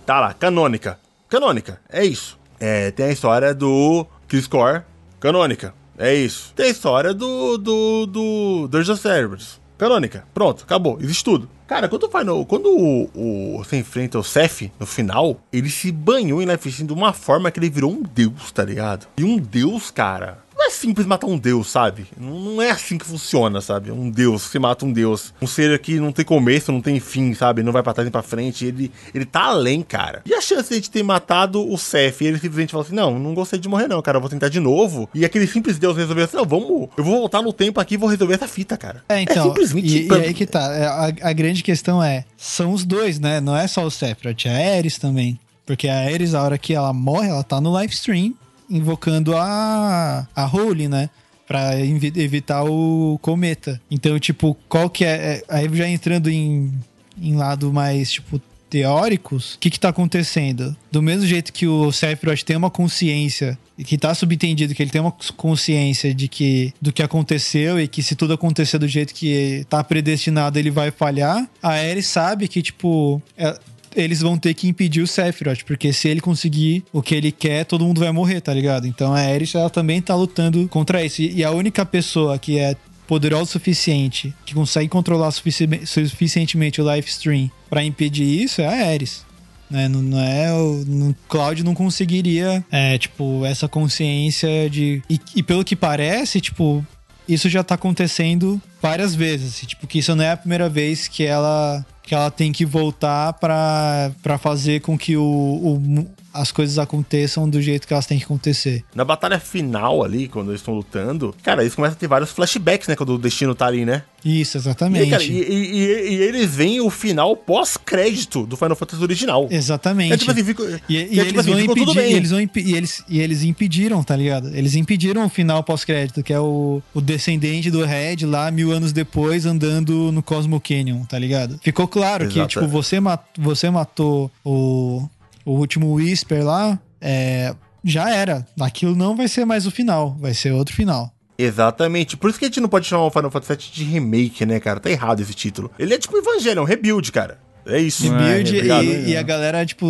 Tá lá, canônica. Canônica, é isso. É, tem a história do Chris Core, canônica. É isso. Tem a história do. do. do. Dungeon Cerberus. Canônica. Pronto, acabou. Existe tudo. Cara, quando, o Final, quando o, o, você enfrenta o Seth no final, ele se banhou em Life Strange de uma forma que ele virou um deus, tá ligado? E um deus, cara. Não é simples matar um deus, sabe? Não, não é assim que funciona, sabe? Um deus, você mata um deus. Um ser que não tem começo, não tem fim, sabe? Não vai pra trás nem pra frente. Ele, ele tá além, cara. E a chance de a gente ter matado o Seth e ele simplesmente falou assim: Não, não gostei de morrer, não, cara. Eu vou tentar de novo. E aquele simples deus resolveu assim: Não, vamos. Eu vou voltar no tempo aqui e vou resolver essa fita, cara. É, então, simplesmente. e, e aí que tá. É, A, a grande questão é, são os dois, né? Não é só o Sephiroth, é a Ares também. Porque a Ares, a hora que ela morre, ela tá no live stream, invocando a, a Holy, né? Pra invi- evitar o cometa. Então, tipo, qual que é... é- Aí já entrando em, em lado mais, tipo, teóricos, o que que tá acontecendo? Do mesmo jeito que o Sephiroth tem uma consciência e que tá subentendido que ele tem uma consciência de que do que aconteceu e que se tudo acontecer do jeito que tá predestinado ele vai falhar, a Ares sabe que tipo é- eles vão ter que impedir o Sephiroth, porque se ele conseguir o que ele quer, todo mundo vai morrer, tá ligado? Então a Ares ela também tá lutando contra isso. E a única pessoa que é poderosa o suficiente, que consegue controlar sufici- suficientemente o live stream pra impedir isso é a Ares. Né? Não, não é o no Cloud não conseguiria é, tipo essa consciência de e, e pelo que parece tipo isso já tá acontecendo várias vezes assim, tipo que isso não é a primeira vez que ela que ela tem que voltar pra fazer com que o, o- as coisas aconteçam do jeito que elas têm que acontecer Na batalha final ali, quando eles estão lutando, cara, eles começam a ter vários flashbacks, né? Quando o destino tá ali, né? isso E, exatamente cara, e, e- e- e eles veem o final pós-crédito do Final Fantasy original. exatamente É tipo assim, E, e que é eles tipo assim, vão impedir, e eles vão e eles, e eles impediram, tá ligado? Eles impediram o final pós-crédito, que é o, o descendente do Red lá mil anos depois andando no Cosmo Canyon, tá ligado? Ficou claro que, Exato. tipo, você, mat, você matou o, o último Whisper lá, é, já era. Aquilo não vai ser mais o final, vai ser outro final. Exatamente. Por isso que a gente não pode chamar o Final Fantasy VII de remake, né, cara? Tá errado esse título. Ele é tipo Evangelho, é um rebuild, cara. É isso. Rebuild Obrigado. e, e a galera, tipo,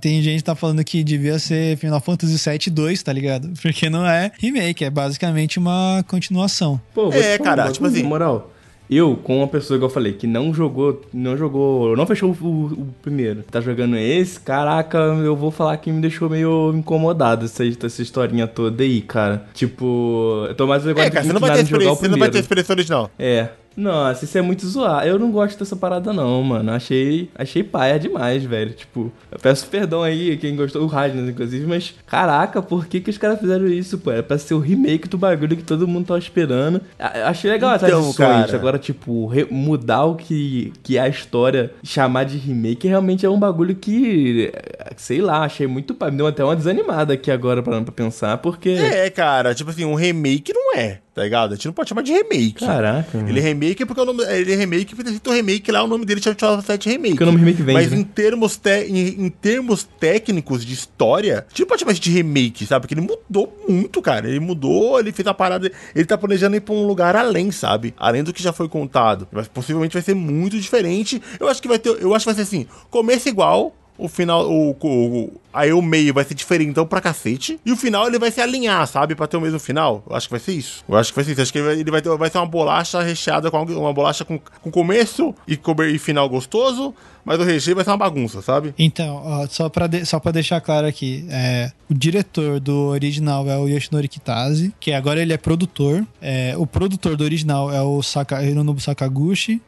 tem gente que tá falando que devia ser Final Fantasy VII 2, tá ligado? Porque não é remake, é basicamente uma continuação. Pô, É, te falar cara, tipo assim- Na moral, eu, com uma pessoa que eu falei, que não jogou, não jogou, não fechou o, o primeiro, tá jogando esse, caraca, eu vou falar que me deixou meio incomodado essa, essa historinha toda aí, cara. Tipo, eu tô mais agora É, cara, você não vai ter experiência, você não vai ter experiência original. É. Nossa, isso é muito zoar. Eu não gosto dessa parada, não, mano. Achei, achei paia demais, velho. Tipo, eu peço perdão aí quem gostou, o Ragnar, inclusive, mas caraca, por que, que os caras fizeram isso, pô? É pra ser o remake do bagulho que todo mundo tava esperando. A- Achei legal essa Então, cara. Agora, tipo, mudar o que, que é a história, chamar de remake, realmente é um bagulho que, sei lá, achei muito paia. Me deu até uma desanimada aqui agora parando pra pensar, porque. É, cara, tipo assim, um remake não é, tá ligado? A gente não pode chamar de remake. Caraca. Ele é remake porque o nome. Ele é remake porque tem o remake lá, o nome dele chama Fallout 7 Remake. Porque o nome remake vende, Mas né? em, termos te- em, em termos técnicos de história, a gente não pode chamar de remake, sabe? Porque ele mudou muito, cara. Ele mudou, ele fez a parada. Ele tá planejando ir pra um lugar além, sabe? Além do que já foi contado. Mas possivelmente vai ser muito diferente. Eu acho que vai ter. Eu acho que vai ser assim: começo igual. O final, o, o, aí o meio vai ser diferentão pra cacete. E o final ele vai se alinhar, sabe? Pra ter o mesmo final. Eu acho que vai ser isso. Eu acho que vai ser isso. Acho que ele vai, ter, vai ser uma bolacha recheada com uma bolacha com, com começo e, e final gostoso. Mas o recheio vai ser uma bagunça, sabe? Então, ó, só pra, de- só pra deixar claro aqui, é, o diretor do original é o Yoshinori Kitase, que agora ele é produtor. É, o produtor do original é o Saka, Hironobu Sakaguchi.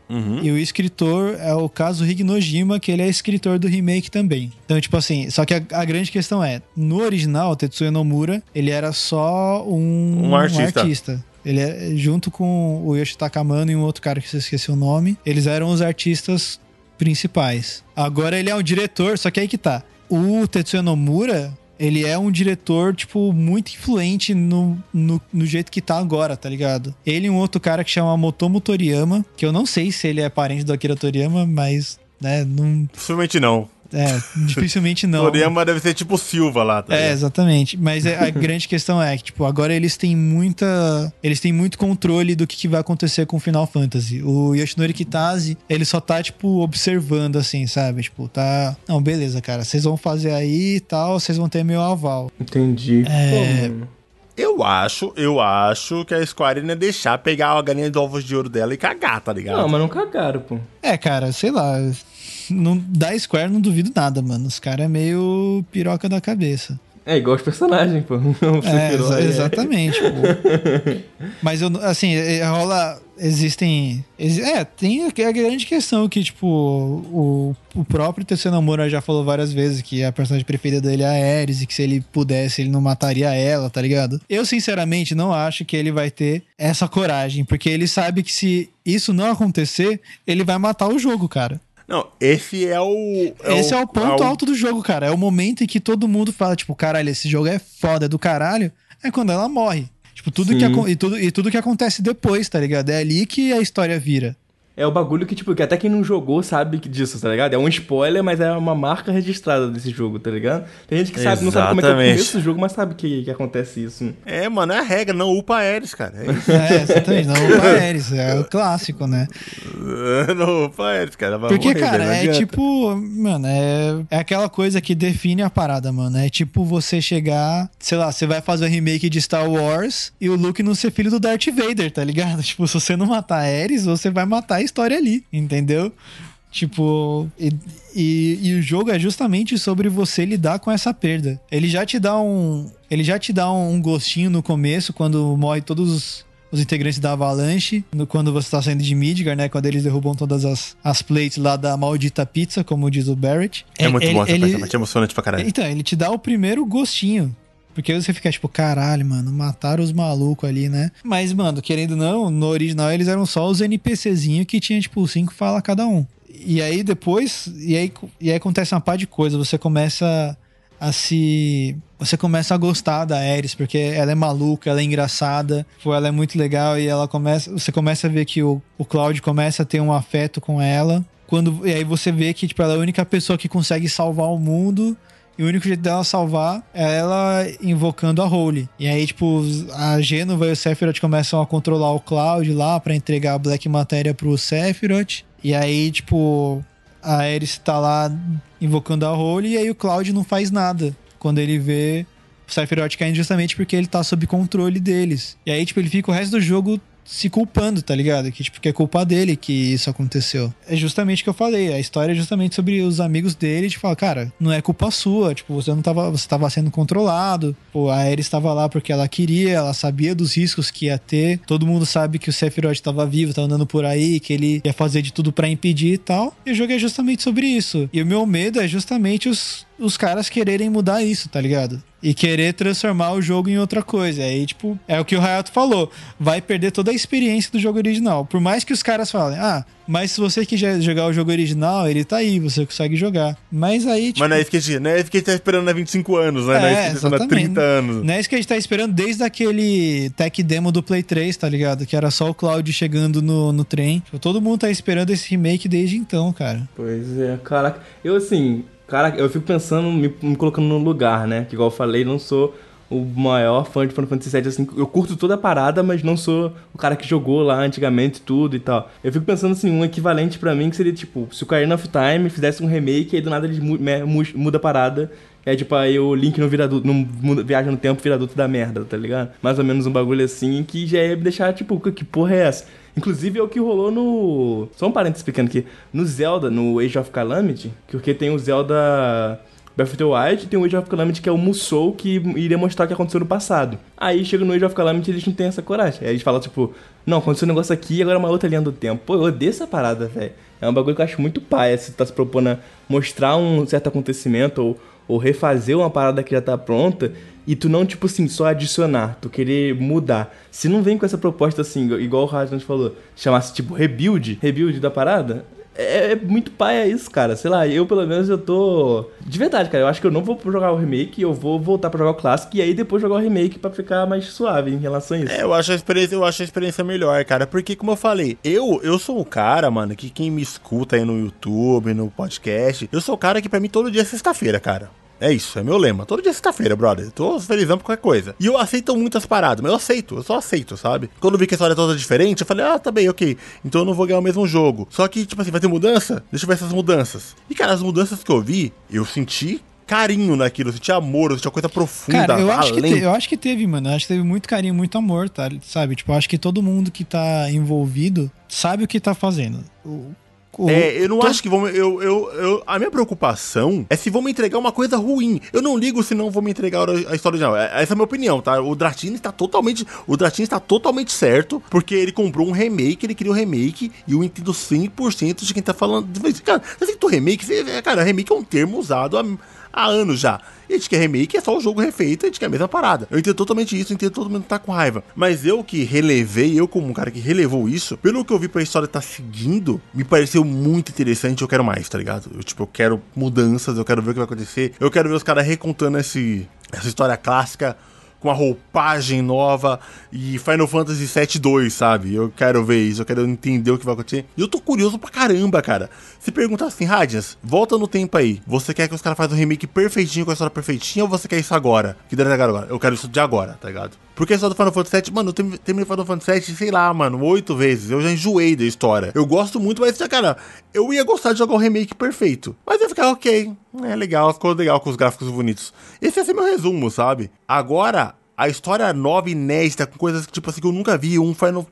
E o escritor é o Kazuhige Nojima, que ele é escritor do remake também. Então, tipo assim, só que a, a grande questão é, no original, Tetsuya Nomura, ele era só um, Um artista. artista. Ele é junto com o Yoshitaka Mano e um outro cara que você esqueci o nome. Eles eram os artistas principais. Agora ele é um diretor, só que aí que tá. O Tetsuya Nomura, ele é um diretor, tipo, muito influente no, no, no jeito que tá agora, tá ligado? Ele e um outro cara que chama Motomo Toriyama, que eu não sei se ele é parente do Akira Toriyama, mas, né, não... Possivelmente não. É, dificilmente não. Toriyama deve ser tipo Silva lá, tá É, exatamente. Mas é- a grande questão é que, tipo, agora eles têm muita. Eles têm muito controle do que, que vai acontecer com o Final Fantasy. O Yoshinori Kitase, ele só tá, tipo, observando, assim, sabe? Tipo, tá. Não, beleza, cara. Vocês vão fazer aí e tal, vocês vão ter meu aval. Entendi. É. Pô. Eu acho, eu acho que a Square ia deixar pegar a galinha de ovos de ouro dela e cagar, tá ligado? Não, mas não cagaram, pô. É, cara, sei lá. Não, da Square não duvido nada, mano. Os caras é meio piroca da cabeça. É igual os personagens, pô. O É, exa- exatamente. pô. Mas eu, assim, é, rola. Existem. exi- É, tem a a grande questão que, tipo, o, o próprio Tetsuya Nomura já falou várias vezes que a personagem preferida dele é a Ares e que se ele pudesse, ele não mataria ela, tá ligado? Eu, sinceramente, não acho que ele vai ter essa coragem, porque ele sabe que se isso não acontecer, ele vai matar o jogo, cara. Não, esse é o. Esse é o ponto alto do jogo, cara. É o momento em que todo mundo fala, tipo, caralho, esse jogo é foda, é do caralho. É quando ela morre. Tipo, tudo Sim. que, e, tudo, e tudo que acontece depois, tá ligado? É ali que a história vira. É o bagulho que, tipo, que até quem não jogou sabe disso, tá ligado? É um spoiler, mas é uma marca registrada desse jogo, tá ligado? Tem gente que sabe, não sabe como é que é o começo do jogo, mas sabe que, que acontece isso. É, mano, é a regra, não upa Ares, cara. É isso. É, exatamente. Não, o Paeres, é o clássico, né? não upa Ares, cara. Vai Porque, morrer, cara, é adianta. tipo, mano, é, é aquela coisa que define a parada, mano. É tipo você chegar, sei lá, você vai fazer o remake de Star Wars e o Luke não ser filho do Darth Vader, tá ligado? Tipo, se você não matar Ares, você vai matar a história ali, entendeu? Tipo, e, e, e o jogo é justamente sobre você lidar com essa perda. Ele já te dá um. Ele já te dá um gostinho no começo, quando morre todos os, os integrantes da Avalanche, no- quando você tá saindo de Midgar, né? Quando eles derrubam todas as, as plates lá da maldita pizza, como diz o Barrett. É muito ele, bom essa ele, personagem, é emocionante pra caralho. Então, ele te dá o primeiro gostinho. Porque você fica tipo, caralho, mano, mataram os malucos ali, né? Mas, mano, querendo não, no original eles eram só os NPCzinhos que tinha, tipo, cinco falas cada um. E aí depois, e aí, e aí acontece uma par de coisa. Você começa a se. Você começa a gostar da Ares, porque ela é maluca, ela é engraçada, ela é muito legal e ela começa. Você começa a ver que o, o Cloud começa a ter um afeto com ela. Quando, e aí você vê que tipo, ela é a única pessoa que consegue salvar o mundo. E o único jeito dela salvar é ela invocando a Holy. E aí, tipo, a Genova e o Sephiroth começam a controlar o Cloud lá pra entregar a Black Matéria pro Sephiroth. E aí, tipo, a Ares tá lá invocando a Holy e aí o Cloud não faz nada. Quando ele vê o Sephiroth caindo justamente porque ele tá sob controle deles. E aí, tipo, ele fica o resto do jogo se culpando, tá ligado? Que, tipo, que é culpa dele que isso aconteceu. É justamente o que eu falei. A história é justamente sobre os amigos dele, de falar, cara, não é culpa sua. Tipo, você não tava. Você tava sendo controlado. Pô, a Ares estava lá porque ela queria, ela sabia dos riscos que ia ter. Todo mundo sabe que o Sephiroth estava vivo, tá andando por aí, que ele ia fazer de tudo para impedir e tal. E o jogo é justamente sobre isso. E o meu medo é justamente os, os caras quererem mudar isso, tá ligado? E querer transformar o jogo em outra coisa. Aí, tipo, é o que o Hayato falou. Vai perder toda a experiência do jogo original. Por mais que os caras falem, ah, mas se você quiser jogar o jogo original, ele tá aí, você consegue jogar. Mas aí, tipo. Mas não é isso que a gente, não é isso que a gente tá esperando há 25 anos, né? não é isso que a gente tá esperando há 30 anos. Não é isso que a gente tá esperando desde aquele tech demo do Play 3, tá ligado? Que era só o Cloud chegando no, no trem. Tipo, todo mundo tá esperando esse remake desde então, cara. Pois é, caraca. Eu, assim, Cara, eu fico pensando, me, me, colocando no lugar, né? Que igual eu falei, não sou o maior fã de Final Fantasy VII, assim, eu curto toda a parada, mas não sou o cara que jogou lá antigamente tudo e tal. Eu fico pensando, assim, um equivalente para mim que seria, tipo, se o Ocarina of Time fizesse um remake, aí do nada ele muda a parada, é tipo aí o Link no viraduto, no viaja no tempo, viraduto da merda, tá ligado? Mais ou menos um bagulho assim que já ia deixar, tipo, que porra é essa? Inclusive é o que rolou no. Só um parênteses pequeno aqui. No Zelda, no Age of Calamity, porque tem o Zelda Breath of the Wild tem o Age of Calamity que é o Musou que iria mostrar o que aconteceu no passado. Aí chega no Age of Calamity eles não têm essa coragem. Aí eles falam, tipo, não, aconteceu um negócio aqui e agora é uma outra linha do tempo. Pô, eu odeio essa parada, velho. É um bagulho que eu acho muito paia se tá se propondo a mostrar um certo acontecimento ou, ou refazer uma parada que já tá pronta e tu não, tipo assim, só adicionar, tu querer mudar. Se não vem com essa proposta assim, igual o Rasmus falou, chamasse tipo rebuild, rebuild da parada, é, é muito paia isso, cara. Sei lá, eu pelo menos eu tô. De verdade, cara, eu acho que eu não vou jogar o remake, eu vou voltar pra jogar o clássico e aí depois jogar o remake pra ficar mais suave em relação a isso. É, eu acho a experiência, eu acho a experiência melhor, cara. Porque, como eu falei, eu, eu sou o cara, mano, que quem me escuta aí no YouTube, no podcast, eu sou o cara que pra mim todo dia é sexta-feira, cara. É isso, é meu lema. Todo dia é sexta-feira, brother. Tô felizão por qualquer coisa. E eu aceito muitas paradas, mas eu aceito, eu só aceito, sabe? Quando eu vi que a história é toda diferente, eu falei, ah, tá bem, ok. Então eu não vou ganhar o mesmo jogo. Só que, tipo assim, vai ter mudança? Deixa eu ver essas mudanças. E, cara, as mudanças que eu vi, eu senti carinho naquilo, eu senti amor, eu senti uma coisa profunda. Cara, eu acho, que te, eu acho que teve, mano. Eu acho que teve muito carinho, muito amor, tá? Sabe? Tipo, eu acho que todo mundo que tá envolvido sabe o que tá fazendo. O é, eu não acho que vão. Eu, eu, eu, a minha preocupação é se vão me entregar uma coisa ruim. Eu não ligo se não vão me entregar a história original. É, essa é a minha opinião, tá? O Dratini está totalmente. O Dratini está totalmente certo, porque ele comprou um remake, ele queria um remake, e eu entendo 100% de quem tá falando. Cara, você tem remake. Cara, remake é um termo usado há há anos já. E a gente quer remake, é só o jogo refeito, a gente quer a mesma parada. Eu entendo totalmente isso, eu entendo todo mundo tá com raiva. Mas eu que relevei, eu como um cara que relevou isso, pelo que eu vi pra história tá seguindo, me pareceu muito interessante eu quero mais, tá ligado? Eu, tipo, eu quero mudanças, eu quero ver o que vai acontecer. Eu quero ver os caras recontando esse, essa história clássica com uma roupagem nova e Final Fantasy VII 2, sabe? Eu quero ver isso, eu quero entender o que vai acontecer. E eu tô curioso pra caramba, cara. Se perguntar assim, Radias, volta no tempo aí. Você quer que os caras façam um remake perfeitinho com a história perfeitinha ou você quer isso agora? Que deve agora? Eu quero isso de agora, tá ligado? Porque história do Final Fantasy VII, mano, eu terminei Final Fantasy VII, sei lá, mano, oito vezes. Eu já enjoei da história. Eu gosto muito, mas, cara, eu ia gostar de jogar o remake perfeito. Mas ia ficar ok. É legal, ficou legal com os gráficos bonitos. Esse ia ser meu resumo, sabe? Agora, a história nova, inédita, com coisas que, tipo assim, que eu nunca vi. Um Final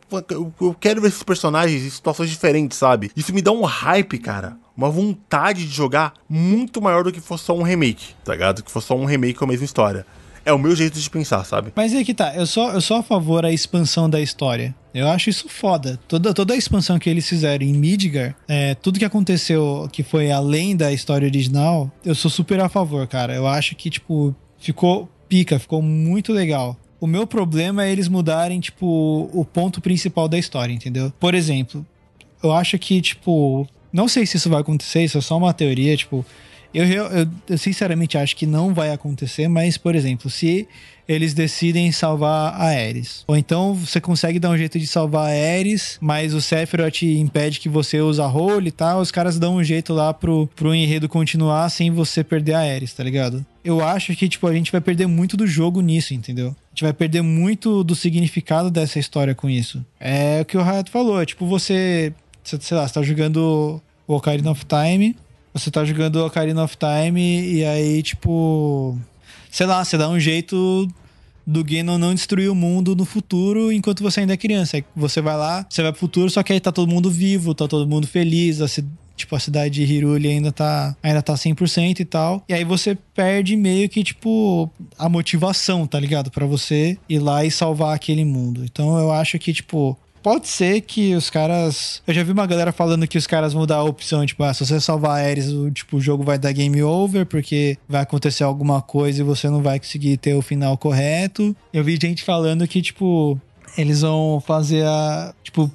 Eu quero ver esses personagens em situações diferentes, sabe? Isso me dá um hype, cara. Uma vontade de jogar muito maior do que fosse só um remake, tá ligado? Que fosse só um remake com a mesma história. É o meu jeito de pensar, sabe? Mas é que tá, eu sou, eu sou a favor da expansão da história. Eu acho isso foda. Toda, toda a expansão que eles fizeram em Midgar, é, tudo que aconteceu que foi além da história original, eu sou super a favor, cara. Eu acho que, tipo, ficou pica, ficou muito legal. O meu problema é eles mudarem, tipo, o ponto principal da história, entendeu? Por exemplo, eu acho que, tipo, não sei se isso vai acontecer, isso é só uma teoria, tipo, eu, eu, eu, sinceramente acho que não vai acontecer, mas, por exemplo, se eles decidem salvar a Ares, ou então você consegue dar um jeito de salvar a Ares, mas o Sephiroth impede que você use a role e tal, os caras dão um jeito lá pro, pro enredo continuar sem você perder a Ares, tá ligado? Eu acho que, tipo, a gente vai perder muito do jogo nisso, entendeu? A gente vai perder muito do significado dessa história com isso. É o que o Hayato falou, é tipo, você, sei lá, você tá jogando o Ocarina of Time, você tá jogando Ocarina of Time e aí, tipo. Sei lá, você dá um jeito do Ganon não destruir o mundo no futuro enquanto você ainda é criança. Você vai lá, você vai pro futuro, só que aí tá todo mundo vivo, tá todo mundo feliz, a tipo, a cidade de Hiruli ainda tá, ainda tá 100% e tal. E aí você perde meio que, tipo, a motivação, tá ligado? para você ir lá e salvar aquele mundo. Então eu acho que, tipo, Pode ser que os caras. Eu já vi uma galera falando que os caras vão dar a opção, tipo, ah, se você salvar Ares, o, tipo, o jogo vai dar game over, porque vai acontecer alguma coisa e você não vai conseguir ter o final correto. Eu vi gente falando que, tipo, eles vão fazer a. Tipo,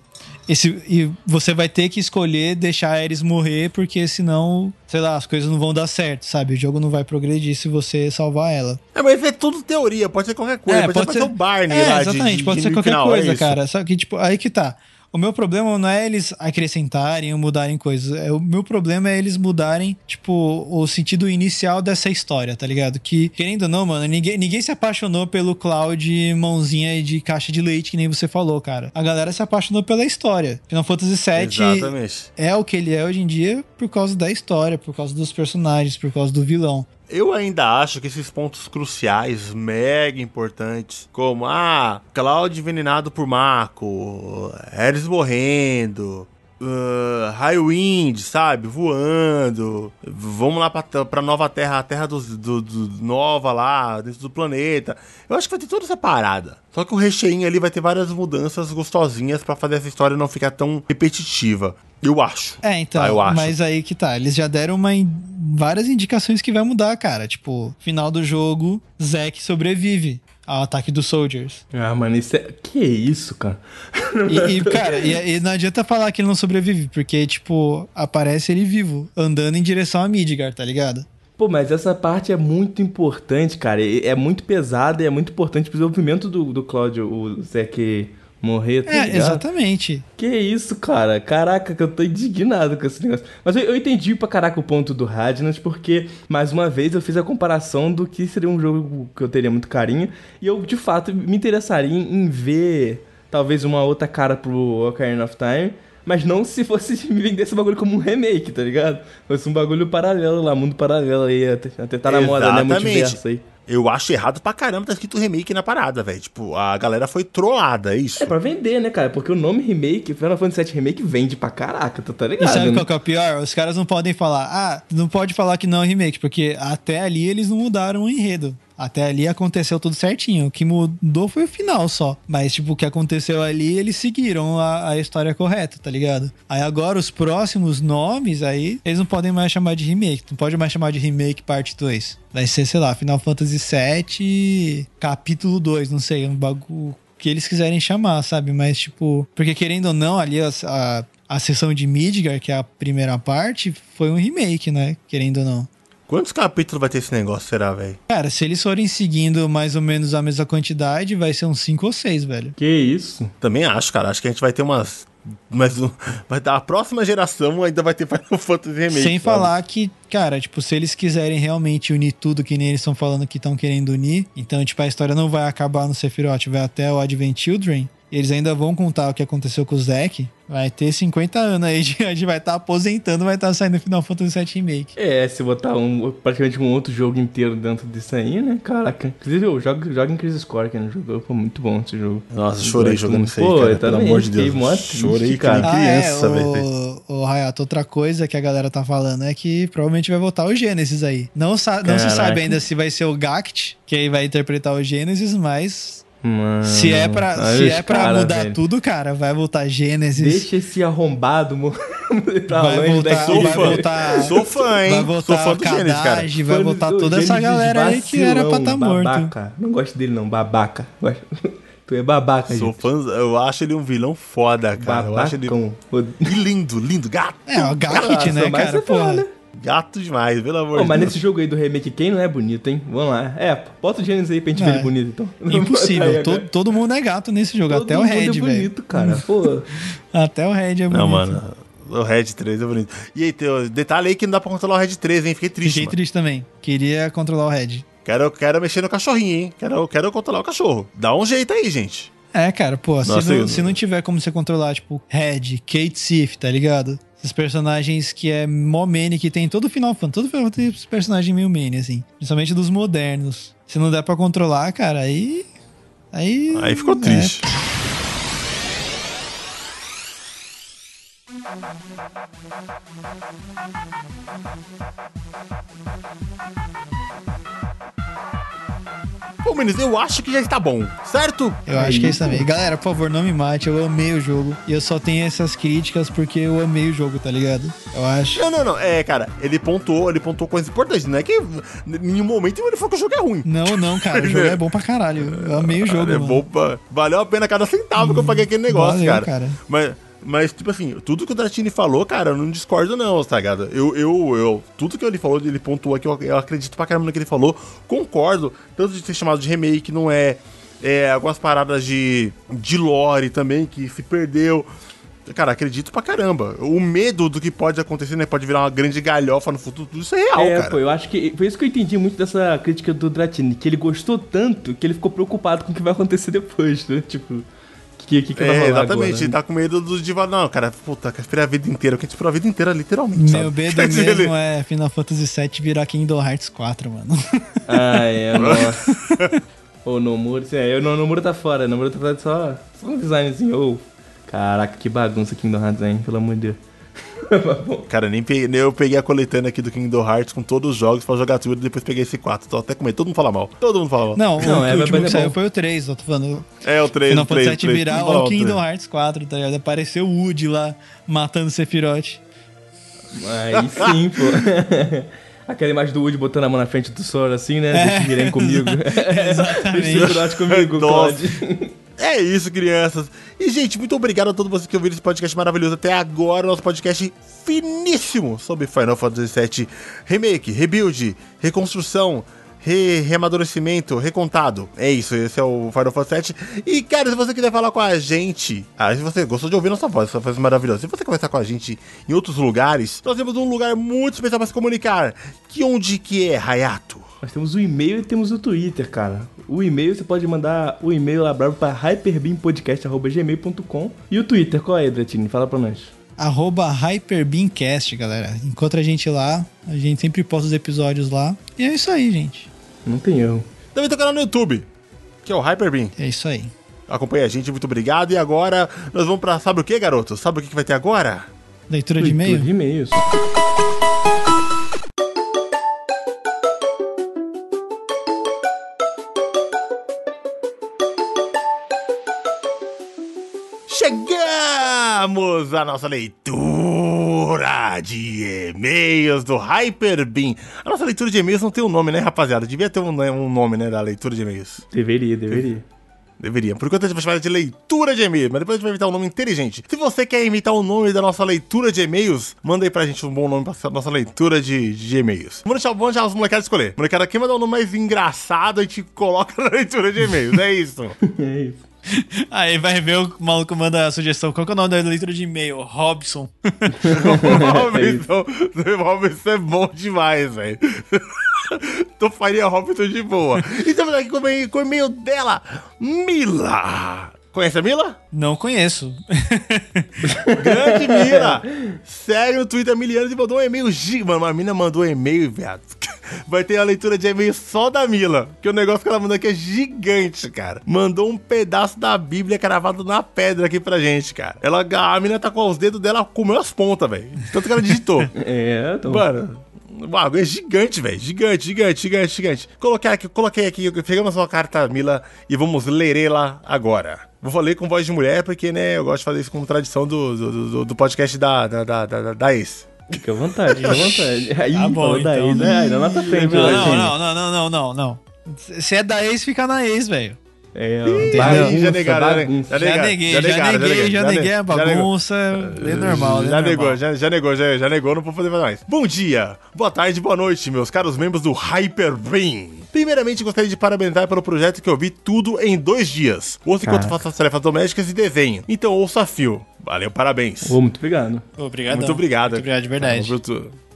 esse, e você vai ter que escolher deixar a Ares morrer, porque senão, sei lá, as coisas não vão dar certo, sabe? O jogo não vai progredir se você salvar ela. É, mas é tudo teoria, pode ser qualquer coisa. É, pode, pode ser ser- o Barney É, lá exatamente, de, pode de ser qualquer final, é coisa, isso. cara. Só que, tipo, aí que tá. O meu problema não é eles acrescentarem ou mudarem coisas. É, o meu problema é eles mudarem, tipo, o sentido inicial dessa história, tá ligado? Que, querendo ou não, mano, ninguém, ninguém se apaixonou pelo Cloud mãozinha de caixa de leite, que nem você falou, cara. A galera se apaixonou pela história. Final Fantasy VII Exatamente. é o que ele é hoje em dia por causa da história, por causa dos personagens, por causa do vilão. Eu ainda acho que esses pontos cruciais, mega importantes, como, ah, Cloud envenenado por Mako, Ares morrendo, uh, Highwind, sabe, voando, vamos lá pra, pra nova terra, a terra dos- do, do- nova lá, dentro do planeta. Eu acho que vai ter toda essa parada. Só que o recheinho ali vai ter várias mudanças gostosinhas pra fazer essa história não ficar tão repetitiva. Eu acho. É, então, Tá, eu acho. mas aí que tá. Eles já deram uma, in- várias indicações que vai mudar, cara. Tipo, final do jogo, Zack sobrevive ao ataque dos Soldiers. Ah, mano, isso é. Que isso, cara? E, e, cara, e, e não adianta falar que ele não sobrevive, porque, tipo, aparece ele vivo, andando em direção a Midgar, tá ligado? Pô, mas essa parte é muito importante, cara. É muito pesada e é muito importante pro desenvolvimento do, do Cláudio, o Zeke morrer, tá É, ligado? exatamente. Que isso, cara? Caraca, que eu tô indignado com esse negócio. Mas eu, eu entendi pra caraca o ponto do Radnant, porque, mais uma vez, eu fiz a comparação do que seria um jogo que eu teria muito carinho. E eu, de fato, me interessaria em, em ver, talvez, uma outra cara pro Ocarina of Time. Mas não se fosse me vender esse bagulho como um remake, tá ligado? Fosse um bagulho paralelo lá, mundo paralelo aí. Até, até tá na moda, né? Multiverso aí. Eu acho errado pra caramba tá escrito remake na parada, velho. Tipo, a galera foi trollada, é isso. É pra vender, né, cara? Porque o nome remake, Final Fantasy VII Remake, vende pra caraca, tu tá ligado? E sabe né? qual que é o pior? Os caras não podem falar, ah, não pode falar que não é remake, porque até ali eles não mudaram o enredo. Até ali aconteceu tudo certinho. O que mudou foi o final só. Mas, tipo, o que aconteceu ali, eles seguiram a, a história correta, tá ligado? Aí agora os próximos nomes aí, eles não podem mais chamar de remake. Não pode mais chamar de remake parte 2. Vai ser, sei lá, Final Fantasy VII, capítulo 2, não sei, um bagulho que eles quiserem chamar, sabe? Mas, tipo, porque querendo ou não, ali a, a, a sessão de Midgar, que é a primeira parte, foi um remake, né? Querendo ou não. Quantos capítulos vai ter esse negócio, será, velho? Cara, se eles forem seguindo mais ou menos a mesma quantidade, vai ser uns 5 ou 6, velho. Que isso? Também acho, cara. Acho que a gente vai ter umas. Mas um- vai dar a próxima geração ainda vai ter Final Fantasy Remake. Sem sabe? falar que, cara, tipo, se eles quiserem realmente unir tudo que nem eles estão falando que estão querendo unir, então, tipo, a história não vai acabar no Sephiroth, vai até o Advent Children, e eles ainda vão contar o que aconteceu com o Zack, vai ter 50 anos aí, de- a gente vai estar aposentando, vai estar saindo Final Fantasy VII Remake. É, se botar um, praticamente um outro jogo inteiro dentro disso aí, né? Caraca. Inclusive, eu jogo, jogo em Crisis Core, que não jogou. Foi muito bom esse jogo. Nossa, chorei jogando isso aí, Pô, cara. eu Pelo também amor de Deus. triste, chorei que cara. nem criança, ah, é, velho. o, o Hayato, outra coisa que a galera tá falando é que provavelmente vai voltar o Gênesis aí. Não, sa não se Caraca. sabe ainda se vai ser o Gact, que aí vai interpretar o Gênesis, mas Mano, se é pra, se é pra cara, mudar velho. tudo, cara, vai voltar Gênesis. Deixa esse arrombado pra Vai voltar- daqui. Sou vai fã. voltar- Sou fã, hein? Vai Sou voltar fã o do Gênesis, cara. Vai Fã voltar toda essa galera aí que era pra vacilão, tá morto. Babaca. Não gosto dele não, babaca. Tu é babaca, Sou gente. fã, eu acho ele um vilão foda, cara. Eu acho ele. Babacão. E lindo, lindo, gato. É, o Ah, né, cara? você fala, né? Gato demais, pelo amor de mas Deus. nesse jogo aí do remake, quem não é bonito, hein? Vamos lá. É, bota o Gênesis aí pra gente Não, ver é. ele bonito, então. Impossível. Aí, todo mundo é gato nesse jogo, Todo até o mundo Red, é velho. bonito, cara. Pô, Até o Red é bonito. Não, mano. O Red 3 é bonito. E aí, tem o detalhe aí que não dá pra controlar o Red 3, hein? Fiquei triste. Fiquei mano. triste também. Queria controlar o Red. Quero, quero mexer no cachorrinho, hein? Quero, quero controlar o cachorro. Dá um jeito aí, gente. É, cara, pô, Nossa, se, não, eu- se não tiver como você controlar, tipo, Red, Kate Sif, tá ligado? Esses personagens que é mó mane, que tem todo Final Fantasy. Todo Final Fantasy tem personagem meio mane, assim. Principalmente dos modernos. Se não der pra controlar, cara, aí Aí. Aí ficou é, triste. Meninos, eu acho que já está bom, certo? Eu acho que é isso também. Galera, por favor, não me mate. Eu amei o jogo. E eu só tenho essas críticas porque eu amei o jogo, tá ligado? Eu acho. Não, não, não. É, cara, ele pontuou, ele pontuou coisas importantes. Não é que em nenhum momento ele falou que o jogo é ruim. Não, não, cara. O jogo é bom pra caralho. Eu amei o jogo. Cara, é mano. bom pra... Valeu a pena cada centavo que eu paguei aquele negócio, Valeu, cara. cara. Mas, mas, tipo assim, tudo que o Dratini falou, cara, eu não discordo, não, tá ligado? Eu, eu, eu, tudo que ele falou, ele pontuou aqui, eu, eu acredito pra caramba no que ele falou, concordo. Tanto de ter chamado de remake, não é. É, algumas paradas de, de lore também, que se perdeu. Cara, acredito pra caramba. O medo do que pode acontecer, né? Pode virar uma grande galhofa no futuro, tudo isso é real, é, cara. pô, eu acho que foi isso que eu entendi muito dessa crítica do Dratini, que ele gostou tanto que ele ficou preocupado com o que vai acontecer depois, né? Tipo, o que, que, que vai É, rolar exatamente, agora, né? tá com medo do diva. Não, cara, puta, quer esperar a vida inteira. Eu quero esperar a vida inteira, literalmente. Meu sabe? medo dizer, ele- mesmo é Final Fantasy VII virar Kingdom Hearts 4, mano. Ah, é, nossa. Ô, Nomura, é, o Nomura tá fora, o Nomura tá fora só, só um designzinho, ô. Caraca, que bagunça Kingdom Hearts, hein, pelo amor de Deus. Cara, nem, peguei, nem eu peguei a coletânea aqui do Kingdom Hearts com todos os jogos pra jogar tudo e depois peguei esse 4. Tô até com medo. Todo mundo fala mal. Todo mundo fala mal. Não, Não, o é, mas último é que saiu bom. foi o 3, eu tô falando. É o 3, Final o 3, Fantasy VII virar o Kingdom. Hearts 4, tá ligado? Apareceu o Woody lá matando o Sephiroth. Aí sim, pô. Aquela imagem do Woody botando a mão na frente do Sora, assim, né? É. Deixa o Miren comigo. Exatamente. Deixa o Sephiroth comigo, Nossa. É isso, crianças. E, gente, muito obrigado a todos vocês que ouviram esse podcast maravilhoso até agora. Nosso podcast finíssimo sobre Final Fantasy VII Remake, Rebuild, Reconstrução, re reamadurecimento, recontado. É isso, esse é o Final Fantasy VII. E, cara, se você quiser falar com a gente... Ah, se você gostou de ouvir nossa voz, essa voz maravilhosa. Se você conversar com a gente em outros lugares, nós temos um lugar muito especial para se comunicar. Que onde que é, Hayato? Nós temos o e-mail e temos o Twitter, cara. O e-mail, você pode mandar o e-mail lá bravo pra hyperbeampodcast.gmail.com E o Twitter, qual é, Dratini? Fala pra nós. Arroba HyperbeamCast, galera. Encontra a gente lá. A gente sempre posta os episódios lá. E é isso aí, gente. Não tem erro. Também tem canal no YouTube, que é o Hyperbeam. É isso aí. Acompanha a gente, muito obrigado. E agora nós vamos pra. Sabe o que, garoto? Sabe o que que vai ter agora? Leitura de Leitura e-mail? De e-mails. Chegamos à nossa leitura de e-mails do Hyperbeam. A nossa leitura de e-mails não tem um nome, né, rapaziada? Devia ter um, né, um nome, né, da leitura de e-mails. Deveria, deveria. Deveria. Por enquanto a gente vai chamar de leitura de e-mails, mas depois a gente vai inventar um nome inteligente. Se você quer imitar o nome da nossa leitura de e-mails, manda aí pra gente um bom nome pra nossa leitura de, de e-mails. Vamos deixar, vamos deixar os molecados escolher. Molecada, quem mandar um nome mais engraçado, a gente coloca na leitura de e-mails. É isso. É isso. Aí vai ver o maluco manda a sugestão. Qual que é o nome da leitura de e-mail? Robson. Robinson, Robinson é bom demais, velho. Tu faria Robinson de boa. E estamos aqui com o e-mail- com o e-mail dela, Mila. Conhece a Mila? Não conheço. Grande Mila! Segue no Twitter Milianos e mandou um e-mail gigante. Mano, a mina mandou um e-mail, viado. Vai ter a leitura de e-mail só da Mila. Que o negócio que ela mandou aqui é gigante, cara. Mandou um pedaço da Bíblia cravado na pedra aqui pra gente, cara. Ela, a mina tá com os dedos dela, comeu as pontas, velho. Tanto que ela digitou. É, então. Mano, o bagulho é gigante, velho. Gigante, gigante, gigante, gigante. Coloquei aqui, coloquei aqui, pegamos uma carta Mila e vamos ler ela agora. Vou ler com voz de mulher, porque, né, eu gosto de fazer isso como tradição do, do, do- do podcast da, da, da, da, da ex. Fica à vontade, fica à vontade. Aí, Tá bom, da então. ex, né? Ainda lá pra frente, Não, né, não, gente? não, não, não, não, não, não. Se é da ex, fica na ex, velho. É, Ih, bagunça, já negaram, né? bagunça. Já neguei, já neguei, já neguei a bagunça. É normal, já é negou, normal. já, já negou, já, já negou, não vou fazer mais. Bom dia, boa tarde, boa noite, meus caros membros do Hyperbeam. Primeiramente, gostaria de parabenizar pelo projeto que eu vi tudo em dois dias. Ouça enquanto faço as tarefas domésticas e desenho. Então ouça a fio. Valeu, parabéns. Ô, muito obrigado. Obrigado. Muito obrigado. Muito obrigado, de verdade.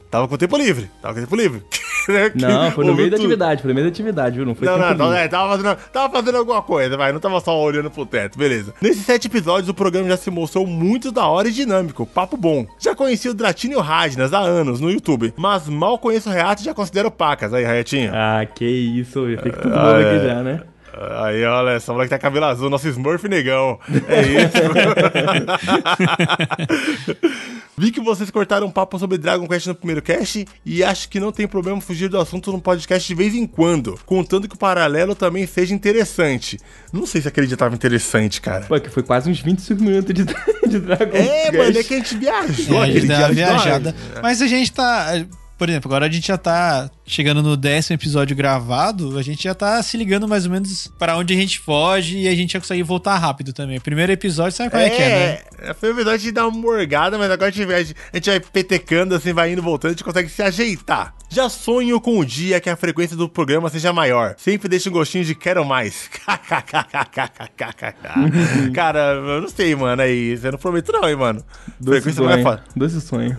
Tava, com- tempo livre. Tava com tempo livre. Não, foi no meio da tudo. atividade, foi no meio da atividade, viu? Não foi Não, tempo não, não, é, tava fazendo, tava fazendo alguma coisa, vai, não tava só olhando pro teto, beleza. Nesses sete episódios, o programa já se mostrou muito da hora e dinâmico, papo bom. Já conheci o Dratini e o Radnas há anos no YouTube, mas mal conheço o Reato e já considero pacas. Aí, Rayatinho. Ah, que isso, já fica tudo Ah, é. aqui já, né? Aí, olha, essa moleque tá cabelo azul, nosso Smurf negão. É isso. Vi que vocês cortaram um papo sobre Dragon Quest no primeiro cast e acho que não tem problema fugir do assunto num podcast de vez em quando, contando que o paralelo também seja interessante. Não sei se aquele dia tava interessante, cara. Pô, que foi quase uns 25 minutos de, de Dragon É, Quest. mano, é que a gente viajou É, aquele dia. a gente uma- viajada. Mas a gente tá. Por exemplo, agora a gente já tá chegando no décimo episódio gravado, a gente já tá se ligando mais ou menos para onde a gente foge e a gente já consegue voltar rápido também. Primeiro episódio, sabe qual é, que é, né? É, foi verdade de dar uma morgada, mas agora a gente, vai, a gente vai petecando, assim, vai indo voltando, a gente consegue se ajeitar. Já sonho com o dia que a frequência do programa seja maior. Sempre deixa um gostinho de quero mais. Cara, eu não sei, mano, aí. Você não prometo não, hein, mano. Doce frequência vai sonho. foda. Doce sonho.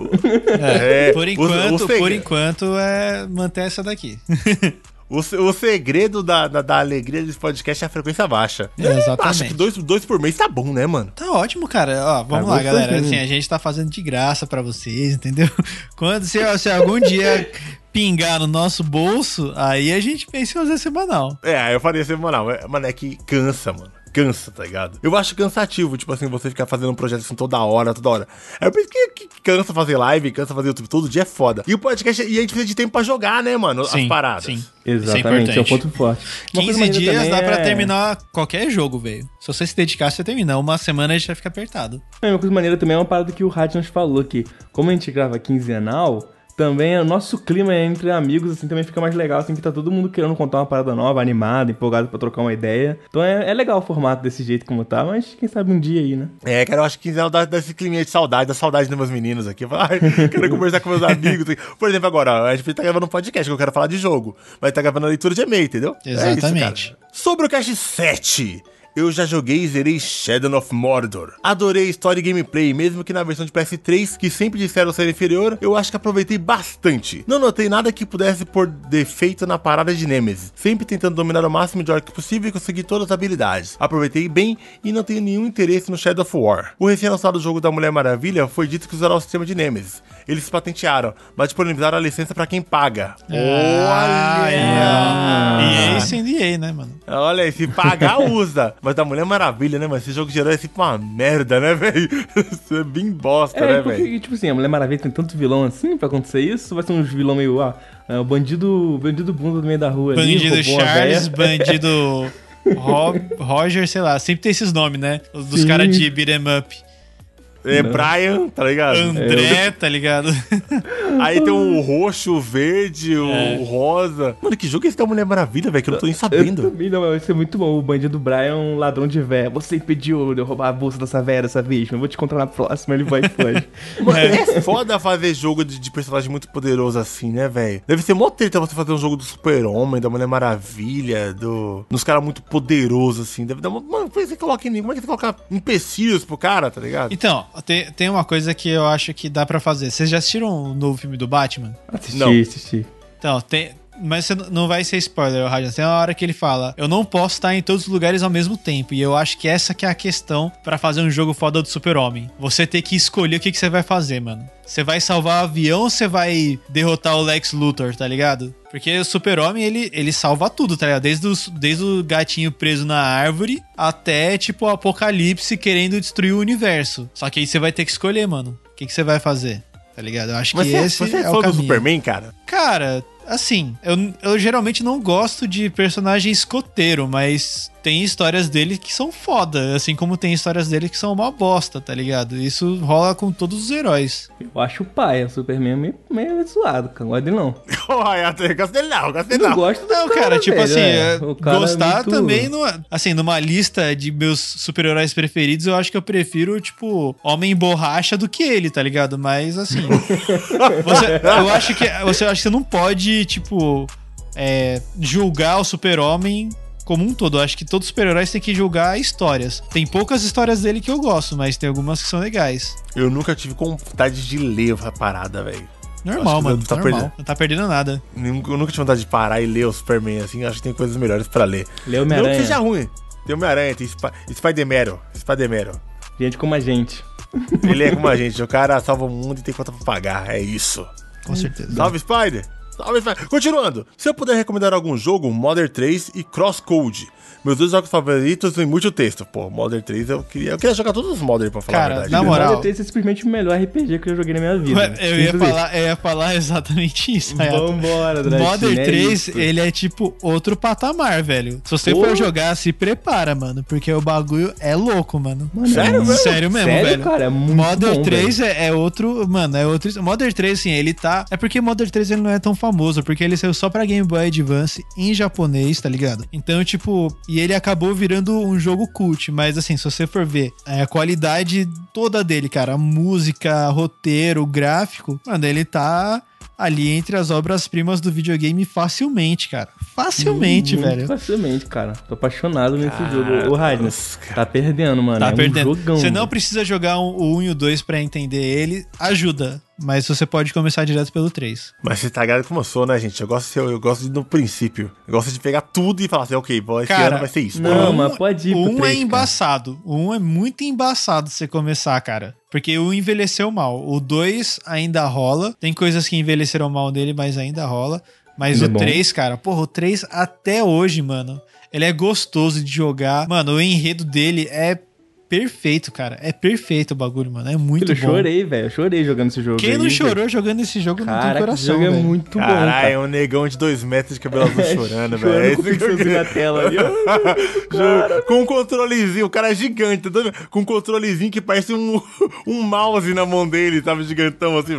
É, por o- enquanto, o segredo- por enquanto é manter essa daqui. O, o segredo da, da, da alegria desse podcast é a frequência baixa. É, exatamente. Acho que dois, dois por mês tá bom, né, mano? Tá ótimo, cara. Ó, vamos Tá lá, galera. Assim, a gente tá fazendo de graça pra vocês, entendeu? Quando se, se algum dia pingar no nosso bolso, aí a gente pensa em fazer semanal. É, eu faria semanal. É, Mano, é que cansa, mano. Cansa, tá ligado? Eu acho cansativo, tipo assim, você ficar fazendo um projeto assim toda hora, toda hora. É por isso que, que cansa fazer live, cansa fazer YouTube todo dia é foda. E o podcast, e a gente precisa de tempo pra jogar, né, mano? As paradas. Sim. Exatamente, Isso é é um ponto forte. Uma coisa 15 maneira dias dá pra é- terminar qualquer jogo, velho. Se você se dedicar, você termina. Uma semana a gente vai ficar apertado. É, uma coisa maneira também é uma parada que o Rádio nos falou, que como a gente grava quinzenal, também o nosso clima entre amigos, assim, também fica mais legal, assim, que tá todo mundo querendo contar uma parada nova, animado, empolgado pra trocar uma ideia. Então é, é legal o formato desse jeito como tá, mas quem sabe um dia aí, né? É, cara, eu acho que quinzenal dá, dá esse climinha de saudade, da saudade dos meus meninos aqui. Eu falo, Ai, quero conversar com meus amigos. Por exemplo, agora, a gente tá gravando um podcast que eu quero falar de jogo. Mas tá gravando a leitura de e-mail, entendeu? É isso, Exatamente. cara. Sobre o Cast 7. Eu já joguei e zerei Shadow of Mordor. Adorei a história e gameplay, mesmo que na versão de PS3, que sempre disseram ser inferior, eu acho que aproveitei bastante. Não notei nada que pudesse pôr defeito na parada de Nemesis, sempre tentando dominar o máximo de orc possível e conseguir todas as habilidades. Aproveitei bem e não tenho nenhum interesse no Shadow of War. O recém-lançado jogo da Mulher Maravilha foi dito que usará o sistema de Nemesis. Eles patentearam, mas disponibilizaram a licença pra quem paga. Ah, Olha! é. E esse NDA, né, mano? Olha aí, se pagar, usa. Mas da Mulher Maravilha, né, mano? Esse jogo geral é sempre uma merda, né, velho? Isso é bem bosta, né, É, velho? porque, tipo assim, a Mulher Maravilha tem tanto vilão assim pra acontecer isso, vai ser uns vilão meio, ah, é, o bandido, bandido bunda do meio da rua ali, Bandido uma Charles, bandido Rob, Roger, sei lá. Sempre tem esses nomes, né? Os dos caras de beat'em up. É Brian, tá ligado? André, tá ligado? Aí tem o roxo, o verde, o É. rosa. Mano, que jogo é esse da Mulher Maravilha, velho? Que eu não tô nem Eu sabendo. também não, mas vai ser muito bom. O bandido Brian, um ladrão de véia. Você impediu de eu roubar a bolsa dessa véia dessa vez, mas eu vou te contar na próxima, ele vai e foge. Mano, é foda fazer jogo de, de personagem muito poderoso assim, né, velho? Deve ser mó treta você fazer um jogo do Super-Homem, da Mulher Maravilha, do. dos caras muito poderosos, assim. Deve dar uma. Mano, como é que você coloca em. Como é que você coloca empecilhos pro cara, tá ligado? Então, tem, tem uma coisa que eu acho que dá pra fazer. Vocês já assistiram o novo filme do Batman? Assisti, Não. assisti. Então, tem. Mas você não vai ser spoiler, Rajan. Tem uma hora que ele fala: Eu não posso estar em todos os lugares ao mesmo tempo. E eu acho que essa que é a questão pra fazer um jogo foda do Super-Homem. Você ter que escolher o que, que você vai fazer, mano. Você vai salvar o avião ou você vai derrotar o Lex Luthor, tá ligado? Porque o Super-Homem, ele, ele salva tudo, tá ligado? Desde, os, desde o gatinho preso na árvore até, tipo, o apocalipse querendo destruir o universo. Só que aí você vai ter que escolher, mano. O que, que você vai fazer? Tá ligado? Eu acho Mas que você, esse você é é o do caminho. Superman, cara? Cara, assim, eu, eu geralmente não gosto de personagem escoteiro, mas tem histórias dele que são foda, assim como tem histórias dele que são uma bosta, tá ligado? Isso rola com todos os heróis. Eu acho o pai, o Superman é meio, meio zoado, cara. Não gosto dele não. Eu gosto dele não, eu gosto dele não. não gosto do Não, cara, tipo velho, assim, é. é, cara é gostar muito- também, não é- assim, numa lista de meus super-heróis preferidos, eu acho que eu prefiro, tipo, Homem Borracha do que ele, tá ligado? Mas, assim, você, eu acho que você, eu acho que você não pode, tipo, é, julgar o super-homem como um todo. Eu acho que todos os super-heróis têm que julgar histórias. Tem poucas histórias dele que eu gosto, mas tem algumas que são legais. Eu nunca tive vontade de ler a parada, velho. Normal, mano. tá normal. perdendo. Não tá perdendo nada. Eu nunca tive vontade de parar e ler o Superman, assim. Acho que tem coisas melhores pra ler. Lê Não que Homem-Aranha. seja ruim. Tem Homem-Aranha, tem Sp Spider-Man. Spider-Man. Gente como a gente. Ele é como a gente, o cara salva o mundo e tem conta pra pagar. É isso. Com certeza. Salve, Spider! Continuando. Se eu puder recomendar algum jogo, Modern 3 e Crosscode. Meus dois jogos favoritos em muito texto. Pô, Modern 3 eu queria. Eu queria jogar todos os Modern, pra falar Cara, a verdade. na moral- Modern 3 é simplesmente o melhor RPG que eu joguei na minha vida. Ué, Eu ia, falar, eu ia falar exatamente isso. Hayato. Vambora, Drake. Modern é 3, isso. ele é tipo outro patamar, velho. Se você Pô. for jogar, se prepara, mano. Porque o bagulho é louco, mano. Mano, Sério é mesmo? Sério mesmo, Sério, velho. cara, é muito Modern bom, 3 é, é outro. Mano, é outro. Modern 3, assim, ele tá. É porque Modern 3 ele não é tão famoso, porque ele saiu só pra Game Boy Advance em japonês, tá ligado? Então, tipo. E ele acabou virando um jogo cult. Mas, assim, se você for ver é, a qualidade toda dele, cara, a música, roteiro, gráfico, mano, ele tá. Ali entre as obras-primas do videogame facilmente, cara. Facilmente, Muito velho. Facilmente, cara. Tô apaixonado nesse Cara, jogo. O cara. tá perdendo, mano. Tá é perdendo. um jogão. você não precisa jogar um- o 1 e o 2 pra entender ele, ajuda. Mas você pode começar direto pelo 3. Mas você tá ligado como eu sou, né, gente? Eu gosto, de ser- eu gosto de ir no princípio. Eu gosto de pegar tudo e falar assim, ok, bom, esse Cara, ano vai ser isso. não, Um- mas pode ir pro O 1 três, é cara. embaçado. O 1 é muito embaçado você começar, cara. Porque o 1 envelheceu mal. O 2 ainda rola. Tem coisas que envelheceram mal nele, mas ainda rola. Mas Ele é o bom. 3, cara, porra, o 3 até hoje, mano, ele é gostoso de jogar. Mano, o enredo dele é perfeito, cara. É perfeito o bagulho, mano. É muito Filho, eu bom. chorei, velho. Eu chorei jogando esse jogo. Quem aí, não chorou jogando esse jogo não tem Cara, esse coração, jogo é velho. muito bom, Caralho, cara. é um negão de dois metros de cabelo azul chorando, velho. É com o isso que eu na tela ali, ó. Com um controlezinho, o cara é gigante, tá vendo? Com um controlezinho que parece um, um mouse na mão dele, sabe? Gigantão assim.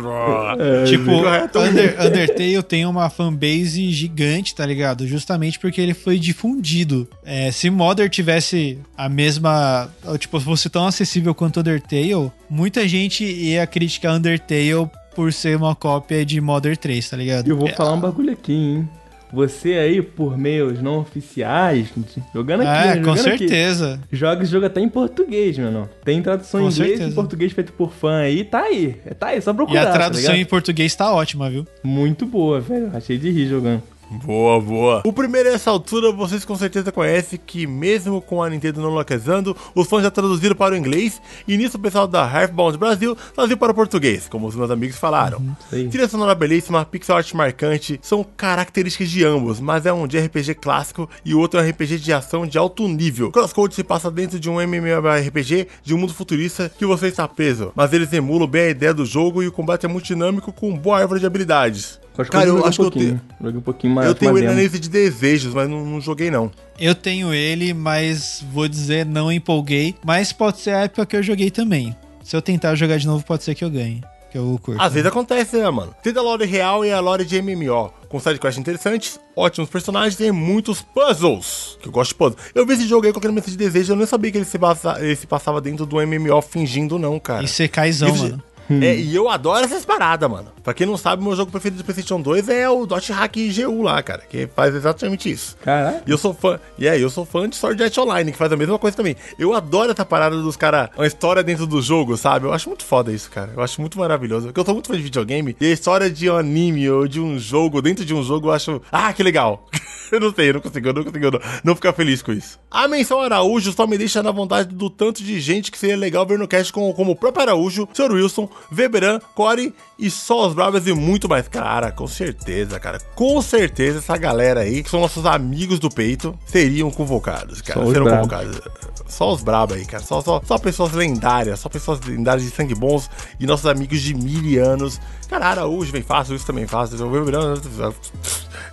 É, Tipo, Correto. Under, Undertale tem uma fanbase gigante, tá ligado? Justamente porque ele foi difundido. É, se Modern tivesse a mesma. Tipo, fosse tão acessível quanto Undertale, muita gente ia criticar Undertale por ser uma cópia de Modern 3, tá ligado? Eu vou É, falar um bagulho aqui, hein. Você aí, por meios não oficiais, jogando aqui, É, né, com jogando aqui, certeza. Joga esse jogo até em português, mano. Tem tradução Com em inglês certeza. e português feito por fã aí. Tá aí. É, Tá aí, só procurar. E a tá tradução em ligado? português tá ótima, viu? Muito boa, velho. Achei de rir jogando. Boa, boa. O primeiro a essa altura, vocês com certeza conhecem que mesmo com a Nintendo não localizando, os fãs já traduziram para o inglês e nisso o pessoal da Halfbound Brasil traduziu para o português, como os meus amigos falaram. isso aí. Trilha sonora belíssima, pixel art marcante, são características de ambos, mas é um de RPG clássico e o outro é um RPG de ação de alto nível. Crosscode se passa dentro de um MMORPG de um mundo futurista que você está preso, mas eles emulam bem a ideia do jogo e o combate é muito dinâmico com boa árvore de habilidades. Acho Cara, eu joguei acho que um eu pouquinho. tenho- Joguei um pouquinho mais. eu tenho ele na lista de desejos, mas não, não joguei não. Eu tenho ele, mas vou dizer, não empolguei. Mas pode ser a época que eu joguei também. Se eu tentar jogar de novo, pode ser que eu ganhe. Que eu curto. Às vezes acontece, né, mano? Tem da lore real e a lore de MMO, com sidequests interessantes, ótimos personagens e muitos puzzles. Que eu gosto de puzzles. Eu vi esse jogo aí com aquele mensagem de desejo, eu nem sabia que ele se, passa- ele se passava dentro do MMO fingindo, não, cara. E CKzão, Isso- mano. É, e eu adoro essas paradas, mano. Pra quem não sabe, meu jogo preferido do PlayStation 2 é o Dot Hack GU lá, cara, que faz exatamente isso. Caralho. E eu sou fã. E aí, eu sou fã de Sword Art Online, que faz a mesma coisa também. Eu adoro essa parada dos caras, uma história dentro do jogo, sabe? Eu acho muito foda isso, cara. Eu acho muito maravilhoso. Porque eu sou muito fã de videogame. E a história de um anime ou de um jogo, dentro de um jogo, eu acho. Ah, que legal. eu não sei, eu não consigo, eu não consigo não, não ficar feliz com isso. A menção Araújo só me deixa na vontade do tanto de gente que seria legal ver no cast como, como o próprio Araújo, Sr. Wilson, Weberan, Core e só os Bravas e muito mais. Cara, com certeza, cara. Com certeza essa galera aí, que são nossos amigos do peito, seriam convocados, cara. Só os Serão convocados. Só os brabos aí, cara. Só, só, só pessoas lendárias, só pessoas lendárias de sangue bons e nossos amigos de mil anos. Cara, Araújo vem fácil, isso também fácil.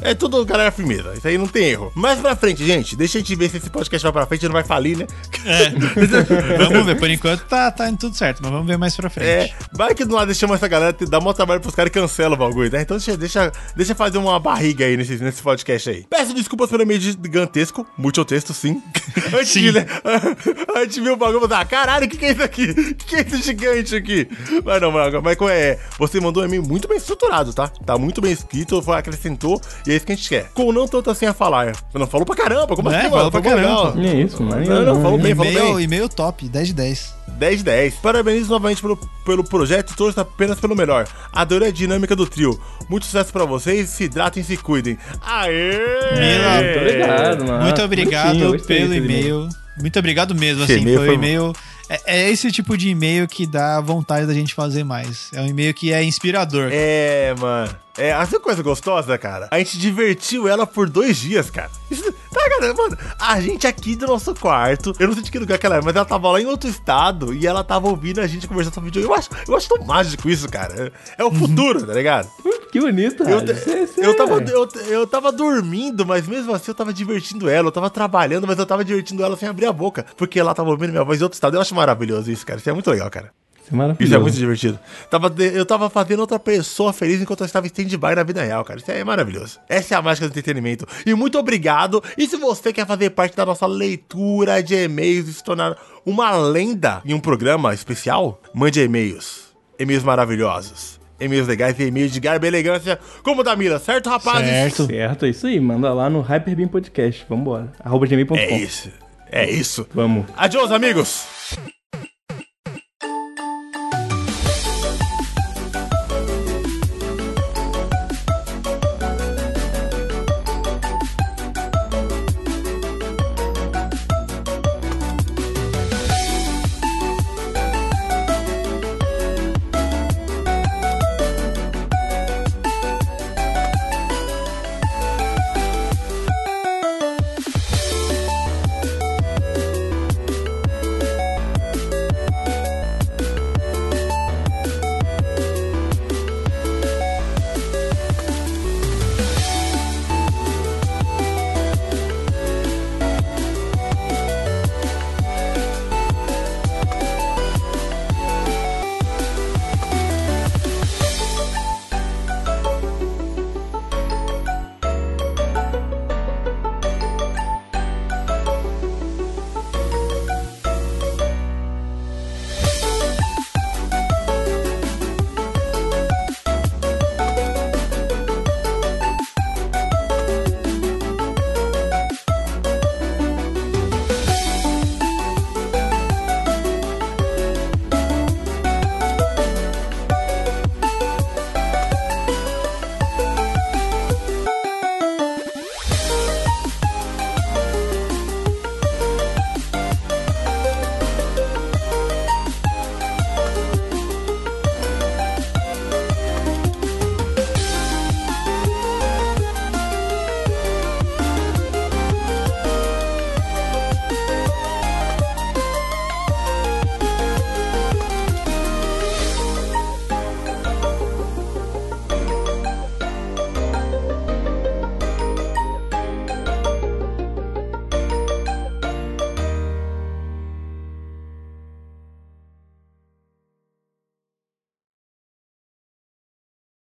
É tudo galera firmeza. Isso aí não tem erro. Mais pra frente, gente. Deixa a gente ver se esse podcast vai pra frente e não vai falir, né? É. vamos ver, por enquanto tá, tá indo tudo certo, mas vamos ver mais pra frente. É, vai que do lado chama essa galera, dá mó trabalho pros caras e cancela o bagulho, né? Então deixa, deixa, deixa fazer uma barriga aí nesse, nesse podcast aí. Peço desculpas pelo e-mail gigantesco, muito texto, sim. Antes Sim. de, né? Antes de ver o bagulho, eu falei, ah, caralho, o que, que é isso aqui? O que, que é esse gigante aqui? Mas não, mas, mas como é, você mandou um e-mail muito bem estruturado, tá? Tá muito bem escrito, foi, acrescentou, e é isso que a gente quer. Com não tanto assim a falar. Não falou pra caramba, como É, assim, falou mano? pra Foi legal. caramba. E é isso, mano. Não, não, falou bem, falou bem. e-mail top, 10 de 10. 10 de 10. Parabenizo novamente pelo, pelo projeto e torço apenas pelo melhor. Adorei a dinâmica do trio. Muito sucesso pra vocês, se hidratem e se cuidem. Aê! Mila, Muito obrigado, mano. Muito obrigado Bonitinho, pelo e-mail. Muito obrigado mesmo, assim. Foi um foi- e-mail. É, é esse tipo de e-mail que dá vontade da gente fazer mais. É um e-mail que é inspirador. É, mano. É, essa coisa gostosa, cara. A gente divertiu ela por dois dias, cara. Isso, tá, cara, mano. A gente aqui do nosso quarto, eu não sei de que lugar que ela é, mas ela tava lá em outro estado e ela tava ouvindo a gente conversar sobre vídeo. Eu acho, eu acho tão mágico isso, cara. É o futuro, tá ligado? Que bonito, Eu. Cê- cê- eu, tava, eu, eu tava dormindo, mas mesmo assim eu tava divertindo ela. Eu tava trabalhando, mas eu tava divertindo ela sem abrir a boca. Porque ela tava ouvindo minha voz em outro estado. Eu acho maravilhoso isso, cara. Isso é muito legal, cara. Isso é maravilhoso. Isso é muito divertido. Tava, eu tava fazendo outra pessoa feliz enquanto eu estava em stand-by na vida real, cara. Isso é maravilhoso. Essa é a mágica do entretenimento. E muito obrigado. E se você quer fazer parte da nossa leitura de e-mails e se tornar uma lenda em um programa especial, mande e-mails. E-mails maravilhosos. E-mails legais e e-mails de garba e elegância, como o da Mila, certo, rapazes? Certo. Certo, é isso aí. Manda lá no Hyperbeam Podcast. Vambora. Arroba gmail.com. É isso. É isso. Vamos. Adiós, amigos.